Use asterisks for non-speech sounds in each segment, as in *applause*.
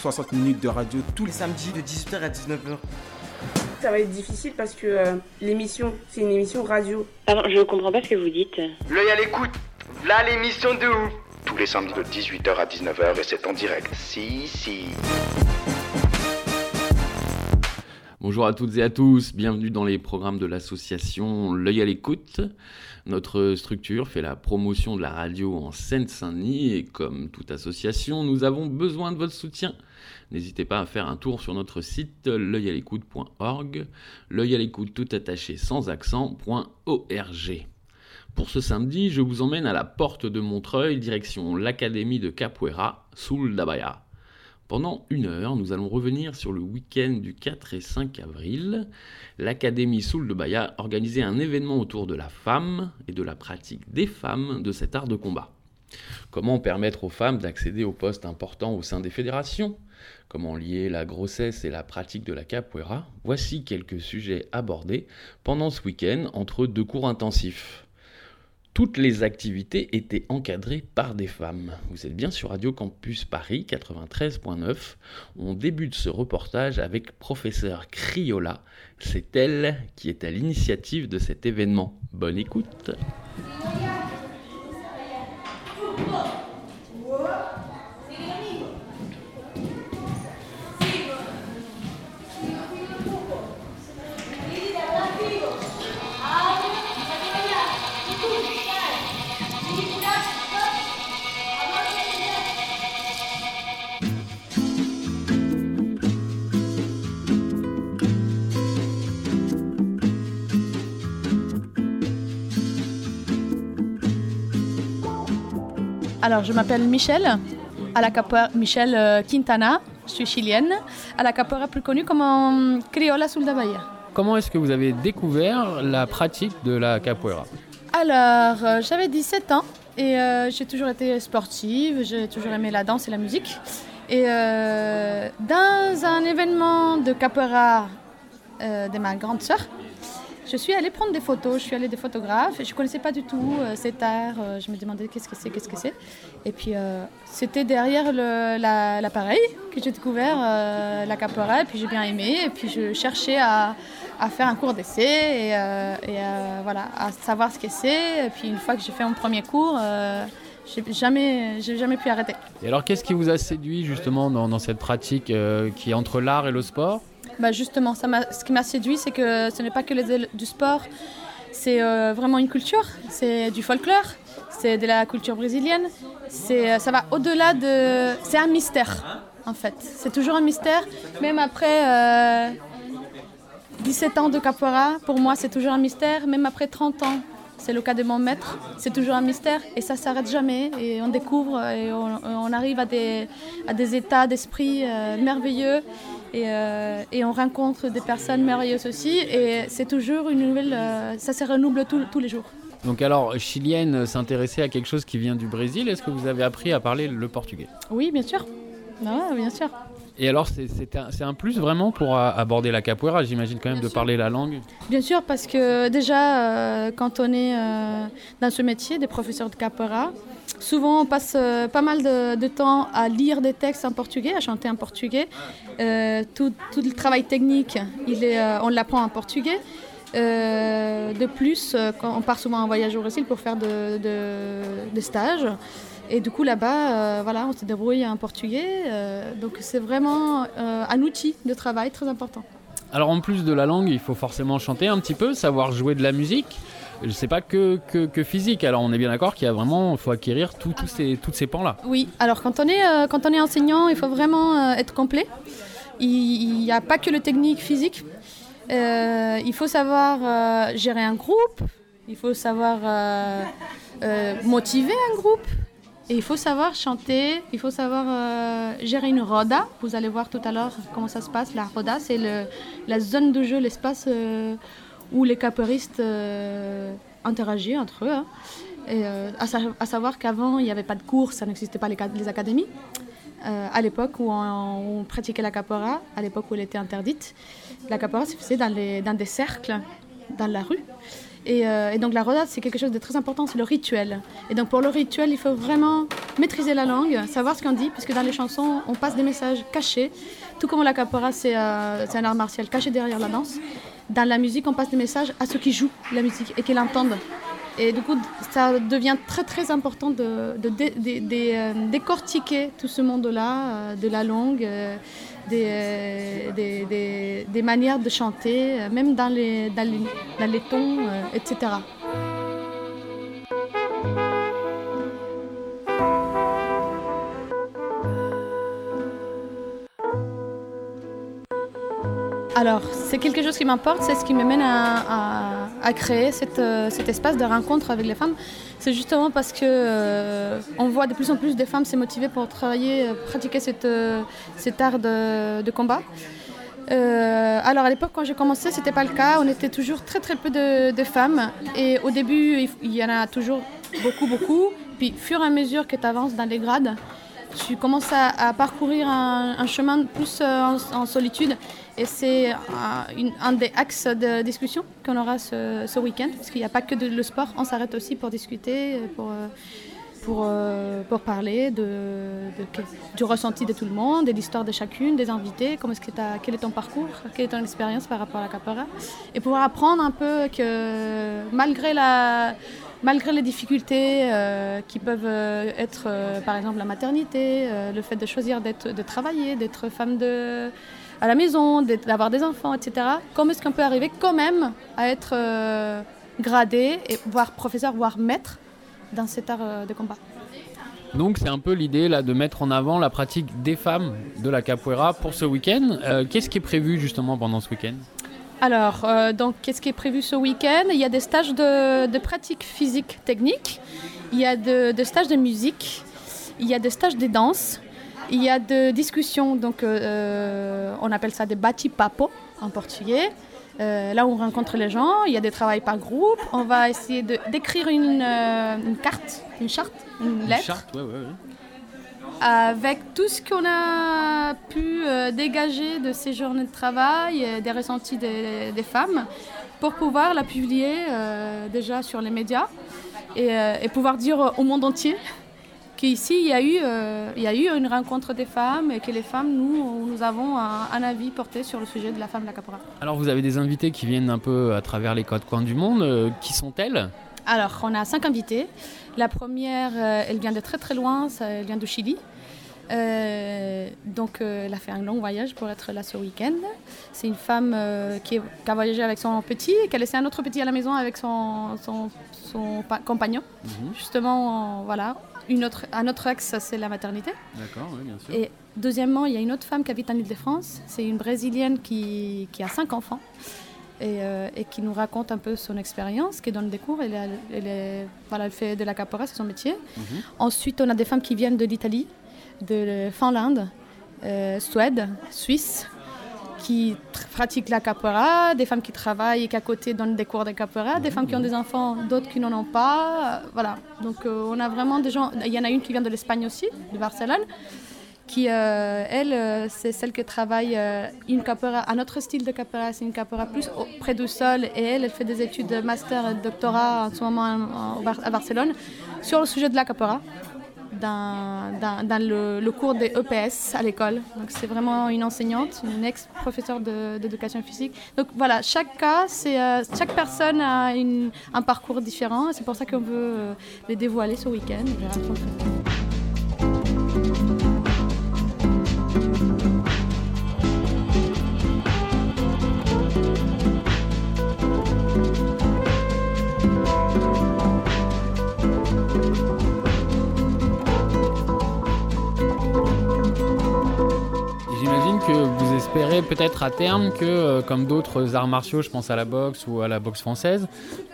60 minutes de radio tous les samedis de 18h à 19h. Ça va être difficile parce que euh, l'émission, c'est une émission radio. Pardon, je comprends pas ce que vous dites. L'œil à l'écoute. Là l'émission de ouf. tous les samedis de 18h à 19h et c'est en direct. Si, si. Bonjour à toutes et à tous, bienvenue dans les programmes de l'association L'œil à l'écoute. Notre structure fait la promotion de la radio en Seine-Saint-Denis et comme toute association, nous avons besoin de votre soutien. N'hésitez pas à faire un tour sur notre site l'œil-à-l'écoute.org, l'œil à l'écoute tout attaché sans accent.org. Pour ce samedi, je vous emmène à la porte de Montreuil, direction l'Académie de Capoeira, Sul d'Abaya. Pendant une heure, nous allons revenir sur le week-end du 4 et 5 avril. L'Académie Soul de Baya organisait un événement autour de la femme et de la pratique des femmes de cet art de combat. Comment permettre aux femmes d'accéder aux postes importants au sein des fédérations? Comment lier la grossesse et la pratique de la capoeira? Voici quelques sujets abordés pendant ce week-end entre deux cours intensifs. Toutes les activités étaient encadrées par des femmes. Vous êtes bien sur Radio Campus Paris 93.9. On débute ce reportage avec professeur Criolla. C'est elle qui est à l'initiative de cet événement. Bonne écoute. Alors, je m'appelle Michel, à la capoeira, Michel euh, Quintana, je suis chilienne, à la capoeira plus connue comme euh, Criolla Sul da Bahia. Comment est-ce que vous avez découvert la pratique de la capoeira? Alors, euh, j'avais 17 ans et euh, j'ai toujours été sportive, j'ai toujours aimé la danse et la musique. Et euh, dans un événement de capoeira de ma grande sœur, je suis allée prendre des photos, je suis allée des photographes je ne connaissais pas du tout euh, cet art. euh, je me demandais qu'est-ce que c'est, qu'est-ce que c'est. Et puis euh, c'était derrière l'appareil que j'ai découvert la capoeira puis j'ai bien aimé. Et puis je cherchais à, faire un cours d'essai et, voilà, à savoir ce que c'est. Et puis une fois que j'ai fait mon premier cours, j'ai jamais, j'ai jamais pu arrêter. Et alors, qu'est-ce qui vous a séduit justement dans, cette pratique qui est entre l'art et le sport? Bah justement, ce qui m'a séduit, c'est que ce n'est pas que du sport, c'est euh, vraiment une culture, c'est du folklore, c'est de la culture brésilienne, euh, ça va au-delà de... C'est un mystère, en fait. C'est toujours un mystère, même après euh, 17 ans de capoeira, pour moi c'est toujours un mystère, même après 30 ans. C'est le cas de mon maître, c'est toujours un mystère. Et ça s'arrête jamais. Et on découvre et on, arrive à des, à des états d'esprit euh, merveilleux et, euh, et on rencontre des personnes merveilleuses aussi et c'est toujours une nouvelle, euh, ça se renouvelle tous- tous les jours. Donc, alors, chilienne, s'intéresser à quelque chose qui vient du Brésil, est-ce que vous avez appris à parler le portugais? Oui, bien sûr. Ah, bien sûr. Et alors, c'est un, plus vraiment pour aborder la capoeira, j'imagine quand même Bien de sûr. parler la langue Bien sûr, parce que déjà, euh, quand on est euh, dans ce métier des professeurs de capoeira, souvent on passe euh, pas mal de, de temps à lire des textes en portugais, à chanter en portugais. Tout, tout le travail technique, il est, on l'apprend en portugais. De plus, quand on part souvent en voyage au Brésil pour faire de- de- des stages. Et du coup, là-bas, euh, voilà, on se débrouille en portugais. euh, donc, c'est vraiment euh, un outil de travail très important. Alors, en plus de la langue, il faut forcément chanter un petit peu, savoir jouer de la musique. C'est pas que, que, que physique, alors on est bien d'accord qu'il y a vraiment, faut acquérir tout- tous ces, toutes ces pans-là. Oui, alors quand on est, quand on est enseignant, il faut vraiment être complet. Il n'y a pas que le technique physique. Il faut savoir gérer un groupe, il faut savoir motiver un groupe, Et il faut savoir chanter, il faut savoir euh, gérer une roda. Vous allez voir tout à l'heure comment ça se passe. La roda, c'est la zone de jeu, l'espace euh, où les capoeiristes euh, interagissent entre eux. hein. Et, à, sa- à savoir qu'avant, il n'y avait pas de cours, ça n'existait pas les, ca- les académies. À l'époque où on, pratiquait la capoeira, à l'époque où elle était interdite, la capoeira se faisait dans des cercles, dans la rue. Et, euh, et donc la roda, c'est quelque chose de très important, c'est le rituel. Et donc pour le rituel, il faut vraiment maîtriser la langue, savoir ce qu'on dit, puisque dans les chansons, on passe des messages cachés. Tout comme la capoeira, c'est euh, c'est un art martial caché derrière la danse. Dans la musique, on passe des messages à ceux qui jouent la musique et qui l'entendent. Et du coup, ça devient très très important de, euh, décortiquer tout ce monde-là, de la langue, des, euh, des, des- des manières de chanter, euh, même dans les, dans dans tons, euh, etc. Alors, c'est quelque chose qui m'importe, c'est ce qui me mène à, à- créer cet espace de rencontre avec les femmes. C'est justement parce que euh, on voit de plus en plus de femmes se motiver pour travailler, euh, pratiquer cette, euh, cet art de, combat. Alors à l'époque quand j'ai commencé, c'était pas le cas. On était toujours très très peu de, femmes. Et au début, il, y en a toujours beaucoup beaucoup. Puis, fur et à mesure que tu avances dans les grades, tu commences à, parcourir un, chemin plus en solitude. Et c'est euh, un des axes de discussion qu'on aura ce, week-end, parce qu'il n'y a pas que de- le sport, on s'arrête aussi pour discuter, pour, euh, pour, euh, pour parler du ressenti de tout le monde, de l'histoire de chacune, des invités, comment est-ce que quel est ton parcours, quelle est ton expérience par rapport à la capoeira, et pouvoir apprendre un peu que malgré la malgré les difficultés qui peuvent être, par exemple, la maternité, le fait de choisir de travailler, d'être femme de, à la maison, d'avoir des enfants, etc., comment est-ce qu'on peut arriver quand même à être euh, gradé, et voire professeur, voire maître dans cet art euh, de combat? Donc c'est un peu l'idée là de mettre en avant la pratique des femmes de la capoeira pour ce week-end. Euh, Qu'est-ce qui est prévu justement pendant ce week-end? Alors, euh, donc, qu'est-ce qui est prévu ce week-end? Il y a des stages de, de pratique physique technique, il y a de- des stages de musique, il y a des stages de danse, il y a de discussions, donc euh, on appelle ça des bate-papo en portugais. Euh, là où on rencontre les gens, il y a des travaux par groupe. On va essayer de- d'écrire une, euh, une carte, une charte, une lettre charte, ouais, ouais, ouais. avec tout ce qu'on a pu euh, dégager de ces journées de travail, euh, des ressentis des, des femmes, pour pouvoir la publier euh, déjà sur les médias et, euh, et pouvoir dire au monde entier qu'ici il y, a eu, euh, il y a eu une rencontre des femmes et que les femmes, nous, nous avons un, un avis porté sur le sujet de la femme de la capora. Alors vous avez des invités qui viennent un peu à travers les quatre coins du monde. Euh, qui sont-elles? Alors, on a cinq invités. La première, euh, elle vient de très très loin, elle vient du Chili. Donc, elle a fait un long voyage pour être là ce week-end. C'est une femme qui, est- qui a voyagé avec son petit et qui a laissé un autre petit à la maison avec son, son, son pa- compagnon. Justement, en- voilà. Une autre, un autre axe, c'est la maternité. D'accord, oui, bien sûr. Et deuxièmement, il y a une autre femme qui habite en Ile-de-France. C'est une Brésilienne qui, qui a cinq enfants et, euh, et qui nous raconte un peu son expérience, qui donne des cours. Elle, voilà, fait de la capoeira, c'est son métier. Ensuite, on a des femmes qui viennent de l'Italie, de Finlande, euh, Suède, Suisse, qui pratiquent la capoeira, des femmes qui travaillent et qui à côté donnent des cours de capoeira, des femmes qui ont des enfants, d'autres qui n'en ont pas. euh, voilà. Donc euh, on a vraiment des gens. Il y en a une qui vient de l'Espagne aussi, de Barcelone, qui, euh, elle, c'est celle qui travaille une capoeira, un autre style de capoeira, c'est une capoeira plus près du sol, et elle, elle fait des études de master et de doctorat en ce moment en- en Bar- à Barcelone sur le sujet de la capoeira dans, le, cours des EPS à l'école. Donc c'est vraiment une enseignante, une ex-professeure d'éducation physique. Donc voilà, chaque cas, euh, chaque personne a une- un parcours différent. C'est pour ça qu'on veut euh, les dévoiler ce week-end. Peut-être à terme que, euh, comme d'autres arts martiaux, je pense à la boxe ou à la boxe française,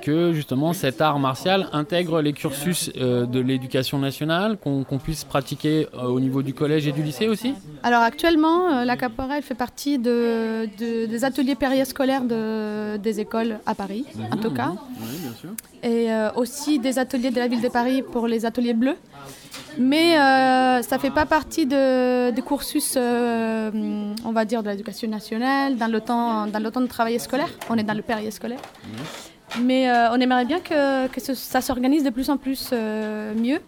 que justement cet art martial intègre les cursus euh, de l'éducation nationale, qu'on puisse pratiquer euh, au niveau du collège et du lycée aussi? Alors actuellement, la capoeira elle fait partie de, de- des ateliers périscolaires de, des écoles à Paris, en tout cas, Oui, bien sûr. et aussi des ateliers de la ville de Paris pour les ateliers bleus. Mais euh, ça ne fait pas partie de, des cursus, euh, on va dire, de l'éducation nationale, dans le, temps, dans le temps de travail scolaire. On est dans le périscolaire. Mais euh, on aimerait bien que, que ce- ça s'organise de plus en plus mieux,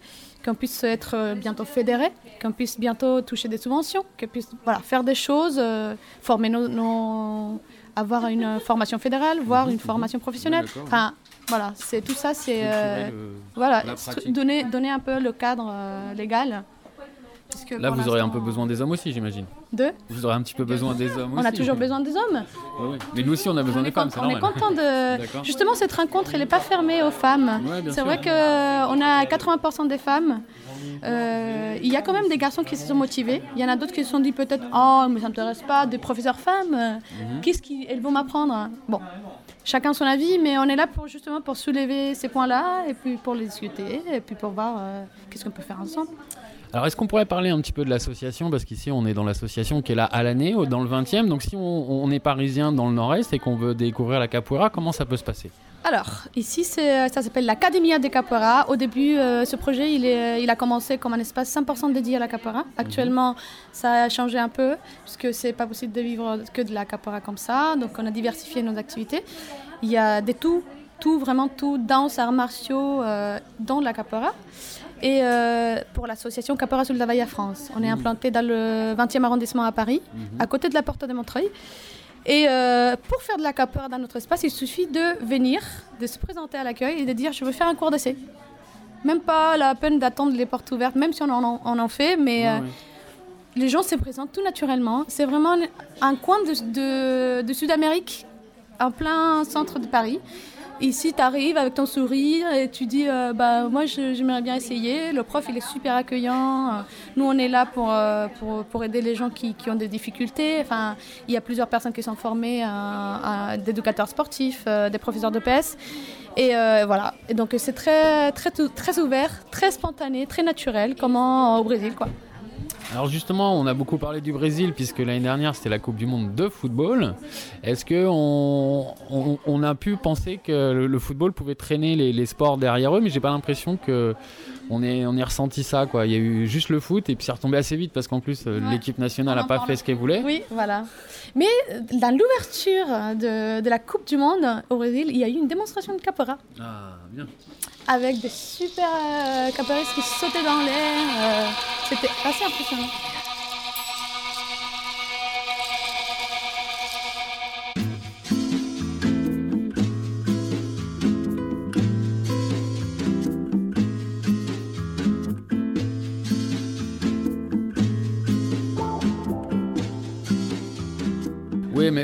qu'on puisse être bientôt fédéré, qu'on puisse bientôt toucher des subventions, qu'on puisse voilà, faire des choses, former nos, nos- avoir une formation fédérale, voire une formation professionnelle. Enfin, voilà, c'est tout ça, c'est euh, voilà, donner, donner un peu le cadre euh, légal. Puisque Là, vous aurez un peu besoin des hommes aussi, j'imagine. De Vous aurez un petit peu besoin des hommes On aussi. a toujours besoin des hommes. Ouais, ouais. Mais nous aussi, on a besoin On des est, femmes, on est content de. Justement, cette rencontre, elle n'est pas fermée aux femmes. Ouais, c'est vrai qu'on a 80% des femmes. Euh, il y a quand même des garçons qui se sont motivés. Il y en a d'autres qui se sont dit peut-être Oh, mais ça ne m'intéresse pas, des professeurs femmes. Mhm. Qu'est-ce qu'elles vont m'apprendre? Bon, chacun son avis, mais on est là pour justement pour soulever ces points-là et puis pour les discuter et puis pour voir euh, qu'est-ce qu'on peut faire ensemble. Alors, est-ce qu'on pourrait parler un petit peu de l'association? Parce qu'ici, on est dans l'association qui est là à l'année, dans le 20e. Donc, si on, on est parisien dans le nord-est et qu'on veut découvrir la capoeira, comment ça peut se passer? Alors, ici, c'est- ça s'appelle l'Academia de Capoeira. Au début, euh, ce projet, il, est- il a commencé comme un espace 100% dédié à la capoeira. Actuellement, ça a changé un peu, puisque c'est pas possible de vivre que de la capoeira comme ça. Donc, on a diversifié nos activités. Il y a des tout, tout, vraiment tout, danse, arts martiaux euh, dans la capoeira. Et euh, pour l'association Capoeira Sul Bahia France, on est implanté dans le 20e arrondissement à Paris, à côté de la porte de Montreuil. Et euh, pour faire de la capoeira dans notre espace, il suffit de venir, de se présenter à l'accueil et de dire je veux faire un cours d'essai. Même pas la peine d'attendre les portes ouvertes, même si on en, on en fait, mais euh, les gens se présentent tout naturellement. C'est vraiment un coin de, de- de Sud-Amérique, en plein centre de Paris. Ici, tu arrives avec ton sourire et tu dis euh, bah, Moi, j'aimerais bien essayer. Le prof, il est super accueillant. Nous, on est là pour, euh, pour, pour aider les gens qui, qui ont des difficultés. Enfin, il y a plusieurs personnes qui sont formées, euh, d'éducateurs sportifs, euh, des professeurs de PS. Et voilà. Et donc, c'est très, très, très ouvert, très spontané, très naturel, comme en- au Brésil. Quoi. Alors justement, on a beaucoup parlé du Brésil puisque l'année dernière c'était la Coupe du Monde de football. Est-ce que on, on- on a pu penser que le, football pouvait traîner les sports derrière eux, mais j'ai pas l'impression que on ait, on ressenti ça quoi. Il y a eu juste le foot et puis c'est retombé assez vite parce qu'en plus euh, Ouais. l'équipe nationale On n'a pas fait ce qu'elle voulait. Oui, voilà. Mais euh, dans l'ouverture de, de la Coupe du Monde au Brésil, il y a eu une démonstration de capoeira. Ah bien. avec des super euh, qui sautaient dans l'air. euh, C'était assez impressionnant.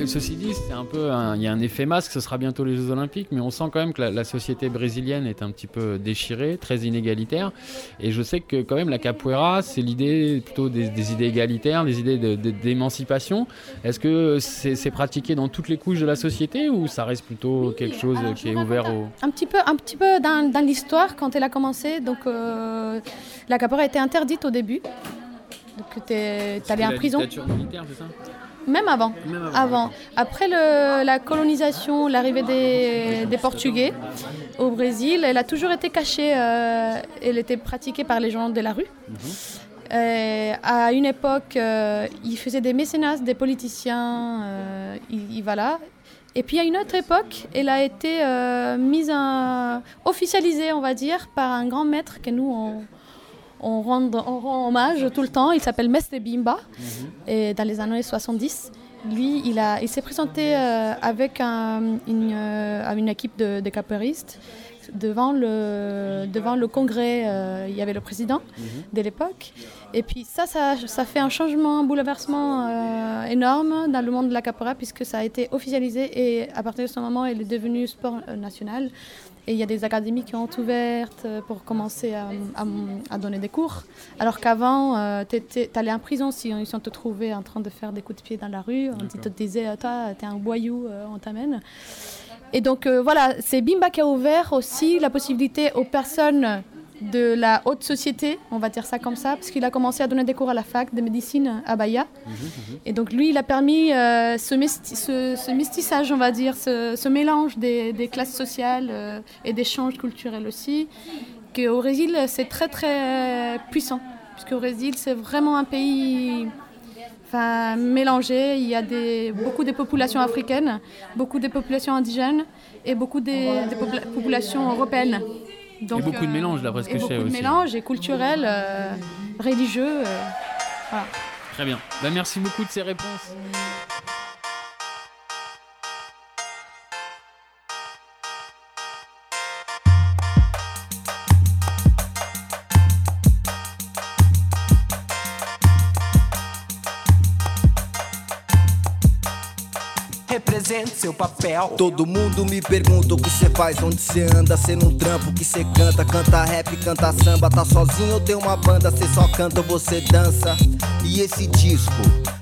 Ceci dit, c'est un peu, il y a un effet masque. Ce sera bientôt les Jeux Olympiques, mais on sent quand même que la, la société brésilienne est un petit peu déchirée, très inégalitaire. Et je sais que quand même la capoeira, c'est l'idée plutôt des, des idées égalitaires, des idées de- de- d'émancipation. Est-ce que c'est pratiqué dans toutes les couches de la société ou ça reste plutôt quelque chose qui est ouvert au Un petit peu, un petit peu dans, dans l'histoire, quand elle a commencé, donc euh, la capoeira était interdite au début. Donc tu allais en prison. dictature militaire, c'est ça? Même avant. Même avant, Avant. Après le- la colonisation, l'arrivée des, des Portugais au Brésil, elle a toujours été cachée. euh, elle était pratiquée par les gens de la rue. Euh, à une époque, euh, ils faisaient des mécénats, des politiciens. euh, ils- ils- voilà. Et puis à une autre époque, elle a été euh, mise officialisée, on va dire, par un grand maître que nous on, on rend, on rend hommage tout le temps. Il s'appelle Mestre Bimba. Et dans les années 70, lui, il, a, il s'est présenté euh, avec un- une, euh, une équipe de, de devant le, devant le congrès, euh, il y avait le président de l'époque. Et puis ça, ça, ça fait un changement, un bouleversement euh, énorme dans le monde de la capoeira puisque ça a été officialisé et à partir de ce moment, il est devenu sport euh, national. Et il y a des académies qui ont ouvertes pour commencer à, à- à donner des cours. Alors qu'avant, euh, tu allais en prison si on, si on te trouvait en train de faire des coups de pied dans la rue. On te disait, euh, toi, t'es un boyou, on t'amène. Et donc euh, voilà, c'est Bimba qui a ouvert aussi la possibilité aux personnes de la haute société, on va dire ça comme ça, parce qu'il a commencé à donner des cours à la fac de médecine à Bahia. Et donc lui, il a permis euh, ce, mesti- ce- ce mestissage, on va dire, ce, ce mélange des, des classes sociales euh, et d'échanges culturels aussi, qu'au Brésil, c'est très très puissant. Puisqu'au Brésil, c'est vraiment un pays enfin, mélangé. Il y a des, beaucoup de populations africaines, beaucoup de populations indigènes et beaucoup des, des popula- populations européennes. Donc, Et beaucoup de euh, mélange, d'après ce que je sais beaucoup de aussi. mélange et culturel, euh, religieux. euh, voilà. Très bien. Bah, merci beaucoup de ces réponses. Seu papel. Todo mundo me pergunta o que cê faz, onde cê anda, cê não trampa, o que cê canta, canta rap, canta samba, tá sozinho ou tem uma banda, cê só canta ou você dança. E esse disco,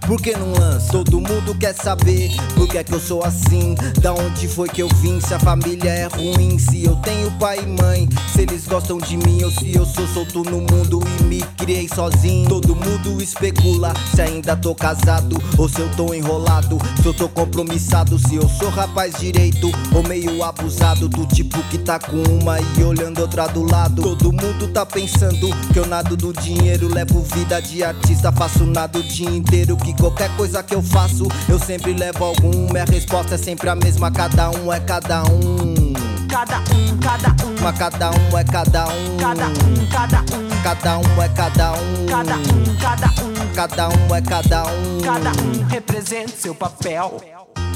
por que não lança? Todo mundo quer saber por que é que eu sou assim, da onde foi que eu vim, se a família é ruim, se eu tenho pai e mãe, se eles gostam de mim ou se eu sou solto no mundo e me criei sozinho. Todo mundo especula se ainda tô casado ou se eu tô enrolado, se eu tô compromissado, se eu sou rapaz direito ou meio abusado do tipo que tá com uma e olhando outra do lado. Todo mundo tá pensando que eu nado do dinheiro, levo vida de artista, faço nada o dia inteiro. Que qualquer coisa que eu faço, eu sempre levo algum. Minha resposta é sempre a mesma, cada um é cada um. Cada um, cada um, Mas cada um é cada um. cada um, cada um, Cada um é cada um. cada um, cada um, Cada um é cada um. cada um represente seu papel.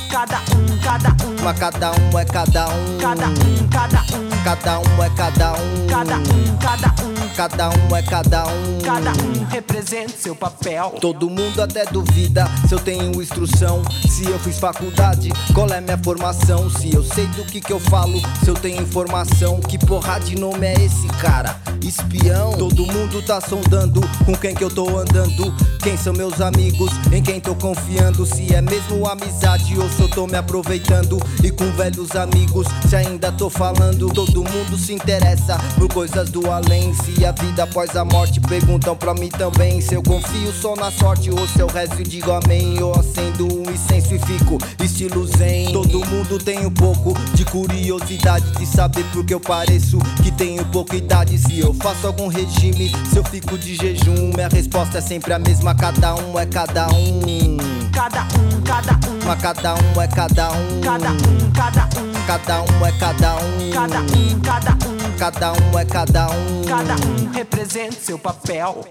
Cada um, cada um, Mas cada um é cada um. cada um, cada um, Cada um é cada um. cada um, cada um, Cada um é cada um. cada um represente seu papel. Todo mundo até duvida se eu tenho instrução, se eu fiz faculdade, qual é minha formação, se eu sei do que que eu falo, se eu tenho informação, que porra de nome é esse cara? Espião. Todo mundo tá sondando com quem que eu tô andando, quem são meus amigos, em quem tô confiando, se é mesmo amizade ou se eu tô me aproveitando e com velhos amigos, se ainda tô falando, todo mundo se interessa por coisas do além, se a vida após a morte perguntam pra mim também se eu confio só na sorte ou se eu rezo e digo amém, eu acendo um incenso e fico estilo zen. Todo mundo tem um pouco de curiosidade de saber por que eu pareço que tenho pouca idade, se eu faço algum regime, se eu fico de jejum, minha resposta é sempre a mesma, cada um é cada um. Cada um, cada um, Mas cada um é cada um. cada um, cada um, Cada um é cada um. cada um, cada um, Cada um é cada um. cada um represente seu papel.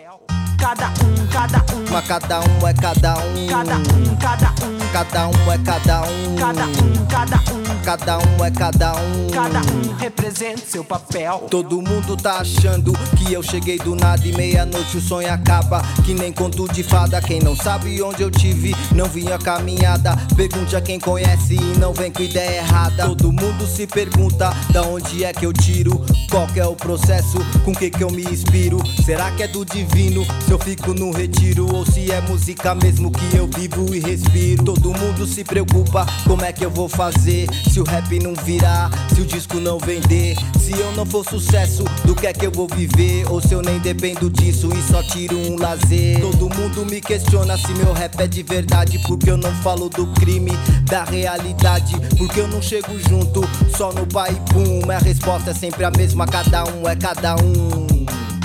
Cada um, cada um, Mas cada um é cada um. cada um, cada um, Cada um é cada um. cada um, cada um, Cada um é cada um. cada um represente seu papel. Todo mundo tá achando que eu cheguei do nada e meia-noite o sonho acaba. Que nem conto de fada, quem não sabe onde eu tive, não vinha caminhada. Pergunte a quem conhece e não vem com ideia errada. Todo mundo se pergunta da onde é que eu tiro, qual que é o processo, com que que eu me inspiro. Será que é do divino? Se eu fico no retiro ou se é música mesmo que eu vivo e respiro. Todo mundo se preocupa, como é que eu vou fazer? Se o rap não virar, se o disco não vender, se eu não for sucesso, do que é que eu vou viver? Ou se eu nem dependo disso e só tiro um lazer? Todo mundo me questiona se meu rap é de verdade, porque eu não falo do crime, da realidade, porque eu não chego junto, só no pai pum. Minha resposta é sempre a mesma, cada um é cada um.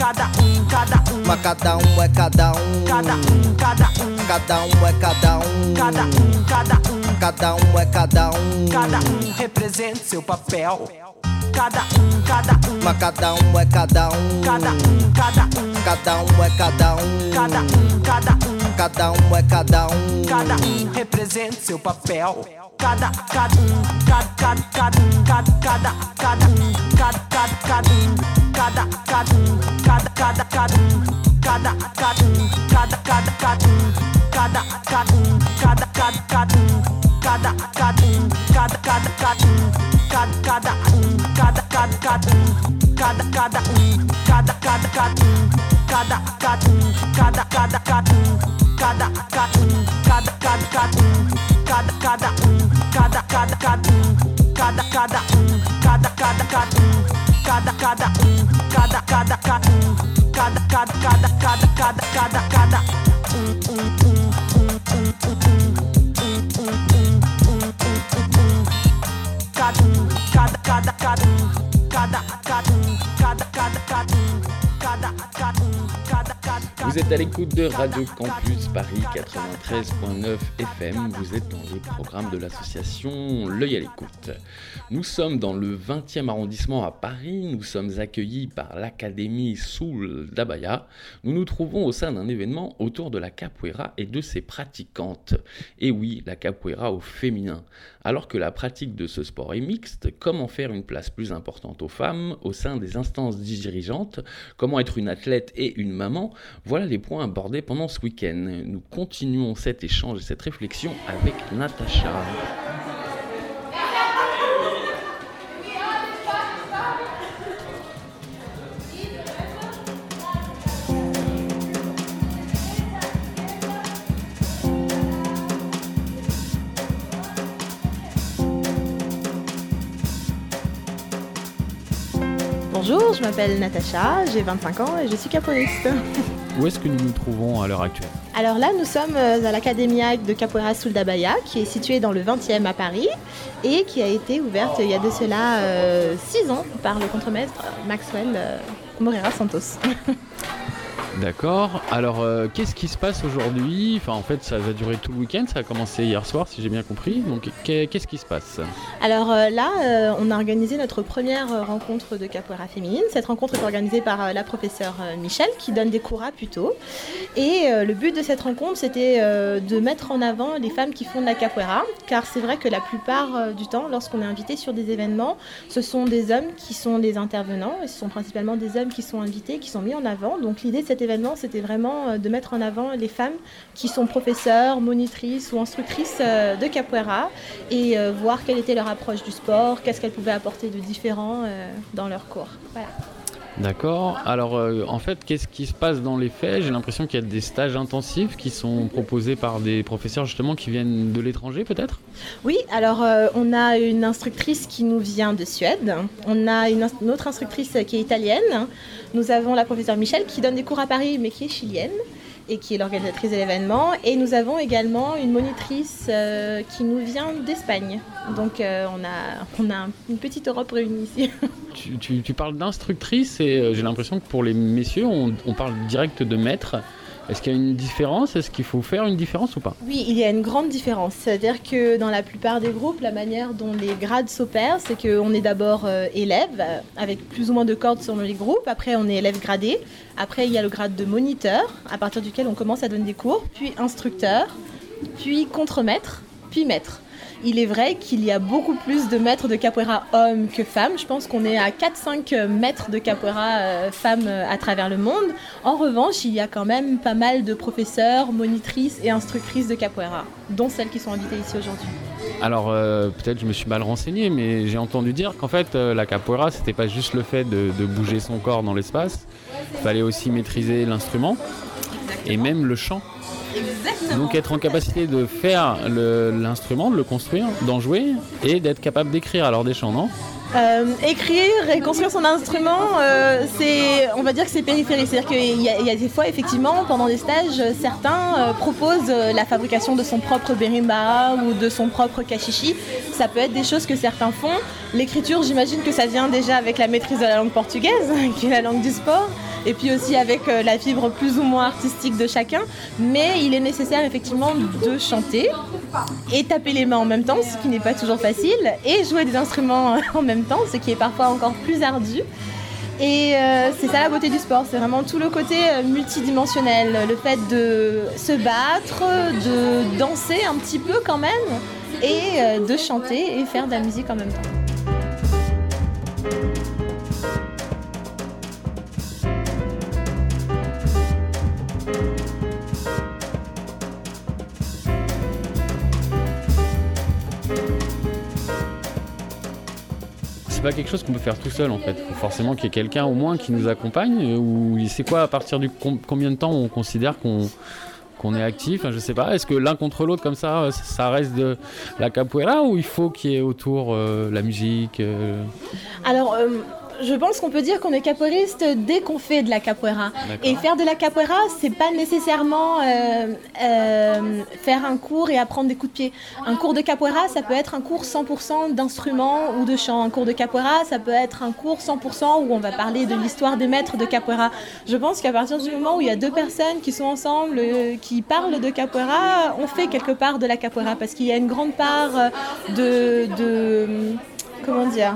Cada um, cada um, Mas cada um é cada um. cada um, cada um, Cada um é cada um. cada um, cada um, Cada um é cada um. cada um represente seu papel. Cada um, cada um, Mas cada um é cada um. cada um, cada um, Cada um é cada um. cada um, cada um, Cada um é cada um. cada um represente seu papel. kada kad kad kad kad kad kada kad kad kad kad kada kad kad kada kad kada kad kada kad kad kada kad kada kad kad kada kad kada kad kad kad kada kada kad kad kada kada kada kada kad kada kad kada kada kad kada kad kada kad kada cada cada um, cada cada cada um, cada cada um, cada cada cada um, cada cada um, cada cada cada um, cada cada cada cada cada cada cada Vous êtes à l'écoute de Radio Campus Paris 93.9 FM. Vous êtes dans les programmes de l'association L'œil à l'écoute. Nous sommes dans le 20e arrondissement à Paris. Nous sommes accueillis par l'Académie Soul d'Abaya. Nous nous trouvons au sein d'un événement autour de la capoeira et de ses pratiquantes. Et oui, la capoeira au féminin. Alors que la pratique de ce sport est mixte, comment faire une place plus importante aux femmes au sein des instances dirigeantes? Comment être une athlète et une maman? Voilà les points abordés pendant ce week-end. Nous continuons cet échange et cette réflexion avec Natacha. Bonjour, je m'appelle Natacha, j'ai 25 ans et je suis capoeiriste. *laughs* Où est-ce que nous nous trouvons à l'heure actuelle? Alors là, nous sommes euh, à l'Académia de Capoeira Soldabaya, qui est située dans le 20e à Paris et qui a été ouverte il y a de cela 6 ans par le contremaître Maxwell euh, Moreira Santos. *laughs* D'accord. Alors, euh, qu'est-ce qui se passe aujourd'hui? Enfin, en fait, ça va durer tout le week-end. Ça a commencé hier soir, si j'ai bien compris. Donc, qu'est-ce qui se passe? Alors euh, là, euh, on a organisé notre première rencontre de capoeira féminine. Cette rencontre est organisée par la professeure Michel, qui donne des cours à Puto. Et le but de cette rencontre, c'était de mettre en avant les femmes qui font de la capoeira, car c'est vrai que la plupart du temps, lorsqu'on est invité sur des événements, ce sont des hommes qui sont les intervenants, et ce sont principalement des hommes qui sont invités, qui sont mis en avant. Donc l'idée cet événement, c'était vraiment euh, de mettre en avant les femmes qui sont professeurs, monitrices ou instructrices euh, de capoeira, et euh, voir quelle était leur approche du sport, qu'est-ce qu'elles pouvaient apporter de différent dans leurs cours. D'accord. Alors, euh, en fait, qu'est-ce qui se passe dans les faits? J'ai l'impression qu'il y a des stages intensifs qui sont proposés par des professeurs justement qui viennent de l'étranger, peut-être? Oui, alors euh, on a une instructrice qui nous vient de Suède, on a une, une autre instructrice qui est italienne, nous avons la professeure Michel qui donne des cours à Paris mais qui est chilienne et qui est l'organisatrice de l'événement, et nous avons également une monitrice euh, qui nous vient d'Espagne. Donc euh, on, a, on a une petite Europe réunie ici. *laughs* tu, tu- parles d'instructrice et euh, j'ai l'impression que pour les messieurs, on parle direct de maître. Est-ce qu'il y a une différence? Est-ce qu'il faut faire une différence ou pas? Oui, il y a une grande différence. C'est-à-dire que dans la plupart des groupes, la manière dont les grades s'opèrent, c'est qu'on est d'abord euh, élève, euh, avec plus ou moins de cordes selon les groupes. Après, on est élève gradé. Après, il y a le grade de moniteur, à partir duquel on commence à donner des cours. Puis instructeur, puis contremaître, puis maître. Il est vrai qu'il y a beaucoup plus de maîtres de capoeira hommes que femmes. Je pense qu'on est à 4-5 maîtres de capoeira euh, femmes euh, à travers le monde. En revanche, il y a quand même pas mal de professeurs, monitrices et instructrices de capoeira, dont celles qui sont invitées ici aujourd'hui. Alors euh, peut-être je me suis mal renseigné, mais j'ai entendu dire qu'en fait euh, la capoeira c'était pas juste le fait de bouger son corps dans l'espace, il fallait aussi maîtriser l'instrument et même le chant. Donc être en capacité de faire l'instrument, de le construire, d'en jouer et d'être capable d'écrire alors des chants, non? Euh, écrire et construire son instrument, euh, c'est, on va dire que c'est périphérique. C'est-à-dire qu'il y, a- il y a des fois, effectivement, pendant des stages, euh, certains euh, proposent la fabrication de son propre berimbau ou de son propre kashishi. Ça peut être des choses que certains font. L'écriture, j'imagine que ça vient déjà avec la maîtrise de la langue portugaise, *laughs* qui est la langue du sport, et puis aussi avec euh, la fibre plus ou moins artistique de chacun. Mais il est nécessaire, effectivement, de chanter et taper les mains en même temps, ce qui n'est pas toujours facile, et jouer des instruments *laughs* en même temps, ce qui est parfois encore plus ardu. Et euh, c'est ça la beauté du sport, c'est vraiment tout le côté euh, multidimensionnel, le fait de se battre, de danser un petit peu quand même, et euh, de chanter et faire de la musique en même temps. C'est pas quelque chose qu'on peut faire tout seul en fait. Faut forcément qu'il y ait quelqu'un au moins qui nous accompagne. euh, Ou c'est quoi à partir du com- combien de temps on considère qu'on est actif? Je sais pas. Est-ce que l'un contre l'autre comme ça, euh, ça reste de la capoeira ou il faut qu'il y ait autour euh, la musique je pense qu'on peut dire qu'on est capoeiriste dès qu'on fait de la capoeira. Et faire de la capoeira, c'est pas nécessairement euh, euh, faire un cours et apprendre des coups de pied. Un cours de capoeira, ça peut être un cours 100% d'instruments ou de chant. Un cours de capoeira, ça peut être un cours 100% où on va parler de l'histoire des maîtres de capoeira. Je pense qu'à partir du moment où il y a deux personnes qui sont ensemble, euh, qui parlent de capoeira, on fait quelque part de la capoeira parce qu'il y a une grande part de, de comment dire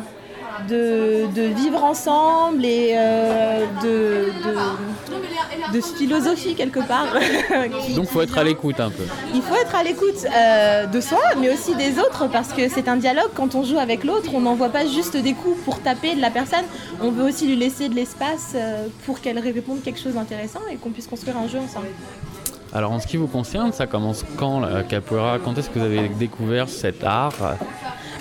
de, de vivre ensemble et euh, de, de, de philosophie quelque part. *laughs* Donc faut être à l'écoute un peu. il faut être à l'écoute euh, de soi, mais aussi des autres, parce que c'est un dialogue. Quand on joue avec l'autre, on n'envoie pas juste des coups pour taper de la personne. On veut aussi lui laisser de l'espace euh, pour qu'elle réponde quelque chose d'intéressant et qu'on puisse construire un jeu ensemble. Alors en ce qui vous concerne, ça commence quand la capoeira? Quand est-ce que vous avez découvert cet art?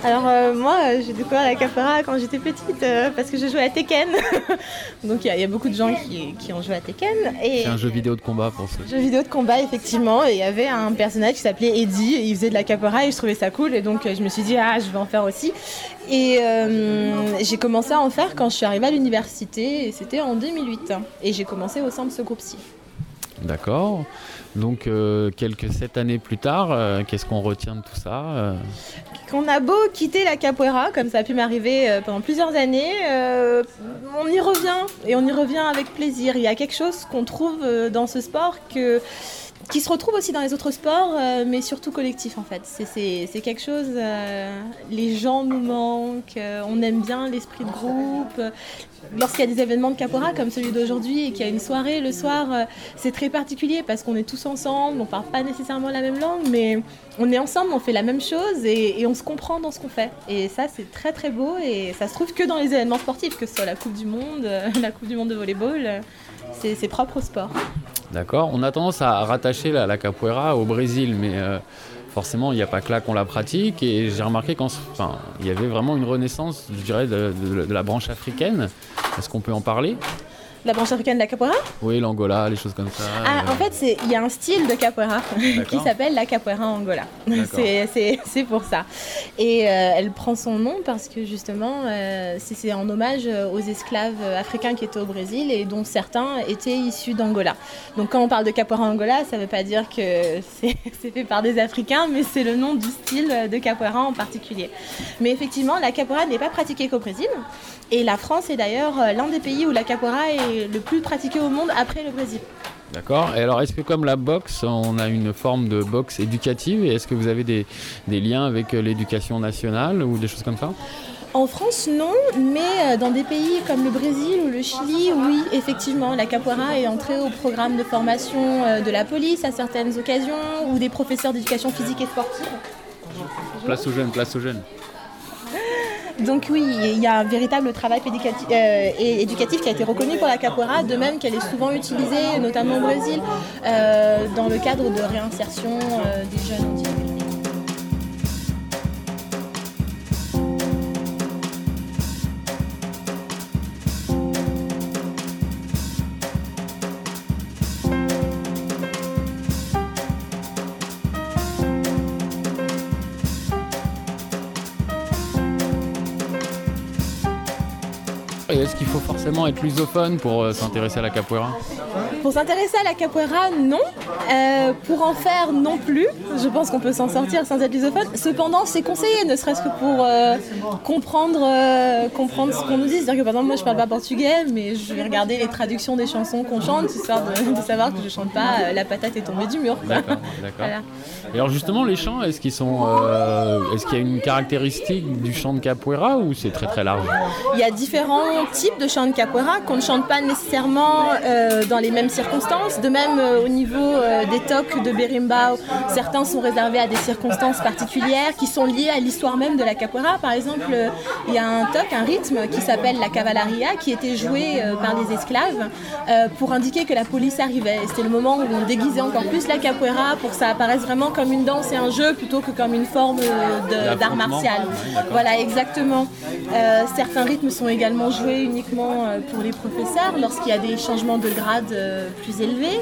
Alors euh, moi, euh, j'ai découvert la capoeira quand j'étais petite euh, parce que je jouais à Tekken. *laughs* Donc il y, a- il y a beaucoup de gens qui, qui ont joué à Tekken. Et C'est un jeu vidéo de combat pour ceux. jeu vidéo de combat effectivement et il y avait un personnage qui s'appelait Eddie et il faisait de la capoeira et je trouvais ça cool et donc je me suis dit ah je vais en faire aussi et euh, j'ai commencé à en faire quand je suis arrivée à l'université et c'était en 2008 et j'ai commencé au sein de ce groupe-ci. D'accord. Donc euh, quelques sept années plus tard, euh, qu'est-ce qu'on retient de tout ça Qu'on a beau quitter la capoeira, comme ça a pu m'arriver euh, pendant plusieurs années, euh, on y revient et on y revient avec plaisir. Il y a quelque chose qu'on trouve euh, dans ce sport que, qui se retrouve aussi dans les autres sports, euh, mais surtout collectif en fait. C'est- quelque chose, euh, les gens nous manquent, euh, on aime bien l'esprit de groupe. Lorsqu'il y a des événements de capoeira comme celui d'aujourd'hui et qu'il y a une soirée le soir, c'est très particulier parce qu'on est tous ensemble, on parle pas nécessairement la même langue, mais on est ensemble, on fait la même chose et, et on se comprend dans ce qu'on fait. Et ça, c'est très très beau et ça se trouve que dans les événements sportifs, que ce soit la Coupe du Monde, *laughs* la Coupe du Monde de volleyball, c'est propre au sport. D'accord. On a tendance à rattacher la, capoeira au Brésil, mais euh, forcément, il n'y a pas que là qu'on la pratique. Et j'ai remarqué qu'il enfin, y avait vraiment une renaissance, je dirais, de la branche africaine. Est-ce qu'on peut en parler? La branche africaine de la capoeira Oui, l'Angola, les choses comme ça. Ah, euh, en fait, il y a un style de capoeira *laughs* qui s'appelle la capoeira Angola. *laughs* C'est- pour ça. Et euh, elle prend son nom parce que justement, euh, c'est en hommage aux esclaves africains qui étaient au Brésil et dont certains étaient issus d'Angola. Donc quand on parle de capoeira Angola, ça ne veut pas dire que *laughs* c'est fait par des Africains, mais c'est le nom du style de capoeira en particulier. Mais effectivement, la capoeira n'est pas pratiquée qu'au Brésil. Et la France est d'ailleurs euh, l'un des pays où la capoeira est le plus pratiquée au monde après le Brésil. D'accord. Et alors, est-ce que comme la boxe, on a une forme de boxe éducative Et est-ce que vous avez des, des liens avec euh, l'éducation nationale ou des choses comme ça? En France, non, mais euh, dans des pays comme le Brésil ou le Chili, oui, effectivement, la capoeira est entrée au programme de formation de la police à certaines occasions ou des professeurs d'éducation physique et sportive. Place aux jeunes, place aux jeunes. Donc oui, il y a un véritable travail euh, éducatif qui a été reconnu pour la capoeira, de même qu'elle est souvent utilisée, notamment au Brésil, euh, dans le cadre de réinsertion euh, des jeunes forcément être lusophone pour euh, s'intéresser à la capoeira Pour s'intéresser à la capoeira, non. Euh, pour en faire, non plus. Je pense qu'on peut s'en sortir sans être lusophone. Cependant, c'est conseillé, ne serait-ce que pour euh, comprendre, euh, comprendre ce qu'on nous dit. C'est-à-dire que par exemple, moi, je parle pas portugais, mais je vais regarder les traductions des chansons qu'on chante, histoire de, de savoir que je chante pas La patate est tombée du mur. D'accord, d'accord. *laughs* Voilà. Et alors justement, les chants, est-ce qu'ils sont, est-ce qu'il y a une caractéristique du chant de capoeira ou c'est très très large? Il y a différentes types de chants de capoeira qu'on ne chante pas nécessairement euh, dans les mêmes circonstances. De même, euh, au niveau euh, des tocs de berimbau, certains sont réservés à des circonstances particulières qui sont liées à l'histoire même de la capoeira. Par exemple, il y a un toc, un rythme qui s'appelle la cavalaria, qui était joué par les esclaves pour indiquer que la police arrivait. C'était le moment où on déguisait encore plus la capoeira pour que ça apparaisse vraiment comme une danse et un jeu plutôt que comme une forme d'art martial. Voilà, exactement. Certains rythmes sont également joués uniquement euh, pour les professeurs lorsqu'il y a des changements de grade euh, plus élevés.